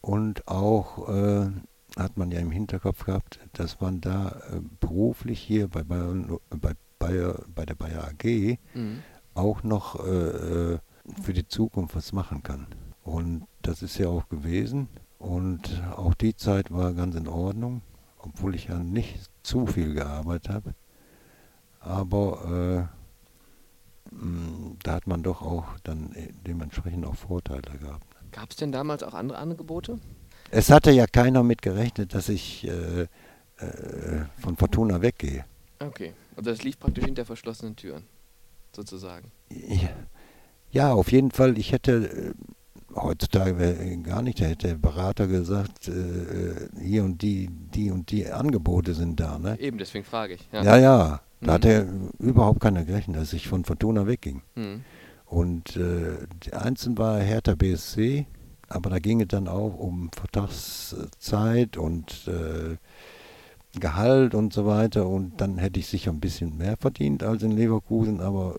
Und auch äh, hat man ja im Hinterkopf gehabt, dass man da äh, beruflich hier bei, Bayern, bei, Bayer, bei der Bayer AG mhm. auch noch äh, äh, für die Zukunft was machen kann. Und das ist ja auch gewesen. Und auch die Zeit war ganz in Ordnung, obwohl ich ja nicht zu viel gearbeitet habe. Aber äh, da hat man doch auch dann dementsprechend auch Vorteile gehabt. Gab es denn damals auch andere Angebote? Es hatte ja keiner mit gerechnet, dass ich äh, äh, von Fortuna weggehe. Okay, also das lief praktisch hinter verschlossenen Türen, sozusagen. Ja, ja auf jeden Fall. Ich hätte äh, heutzutage wäre gar nicht, da hätte der Berater gesagt, äh, äh, hier und die, die und die Angebote sind da. Ne? Eben, deswegen frage ich. Ja, ja, ja da mhm. hat er überhaupt keiner gerechnet, dass ich von Fortuna wegging. Mhm. Und äh, die einzelne war Hertha BSC, aber da ging es dann auch um Vertragszeit und äh, Gehalt und so weiter. Und dann hätte ich sicher ein bisschen mehr verdient als in Leverkusen, aber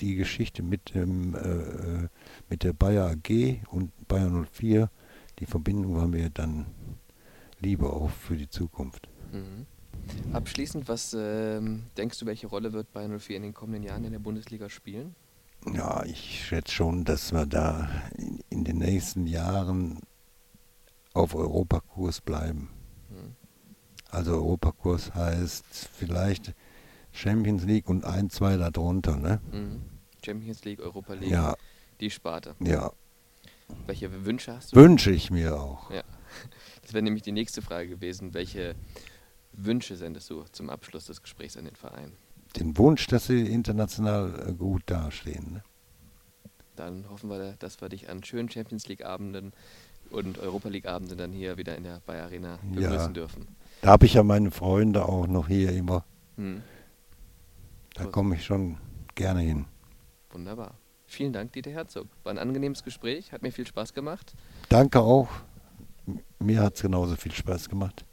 die Geschichte mit dem äh, mit der Bayer AG und Bayer 04, die Verbindung war mir dann lieber auch für die Zukunft. Mhm. Abschließend, was ähm, denkst du, welche Rolle wird Bayer 04 in den kommenden Jahren in der Bundesliga spielen? Ja, ich schätze schon, dass wir da in, in den nächsten Jahren auf Europakurs bleiben. Mhm. Also Europakurs heißt vielleicht Champions League und ein, zwei darunter, ne? Mhm. Champions League, Europa League. Ja, die Sparte. Ja. Welche Wünsche hast du? Wünsche ich mir auch. Ja. *laughs* Das wäre nämlich die nächste Frage gewesen. Welche Wünsche sendest du zum Abschluss des Gesprächs an den Verein? Den Wunsch, dass sie international äh, gut dastehen. Ne? Dann hoffen wir, dass wir dich an schönen Champions League-Abenden und Europa League-Abenden dann hier wieder in der Bayer Arena begrüßen ja. dürfen. Da habe ich ja meine Freunde auch noch hier immer. Hm. Da komme ich schon gerne hin. Wunderbar. Vielen Dank, Dieter Herzog. War ein angenehmes Gespräch, hat mir viel Spaß gemacht. Danke auch. Mir hat es genauso viel Spaß gemacht.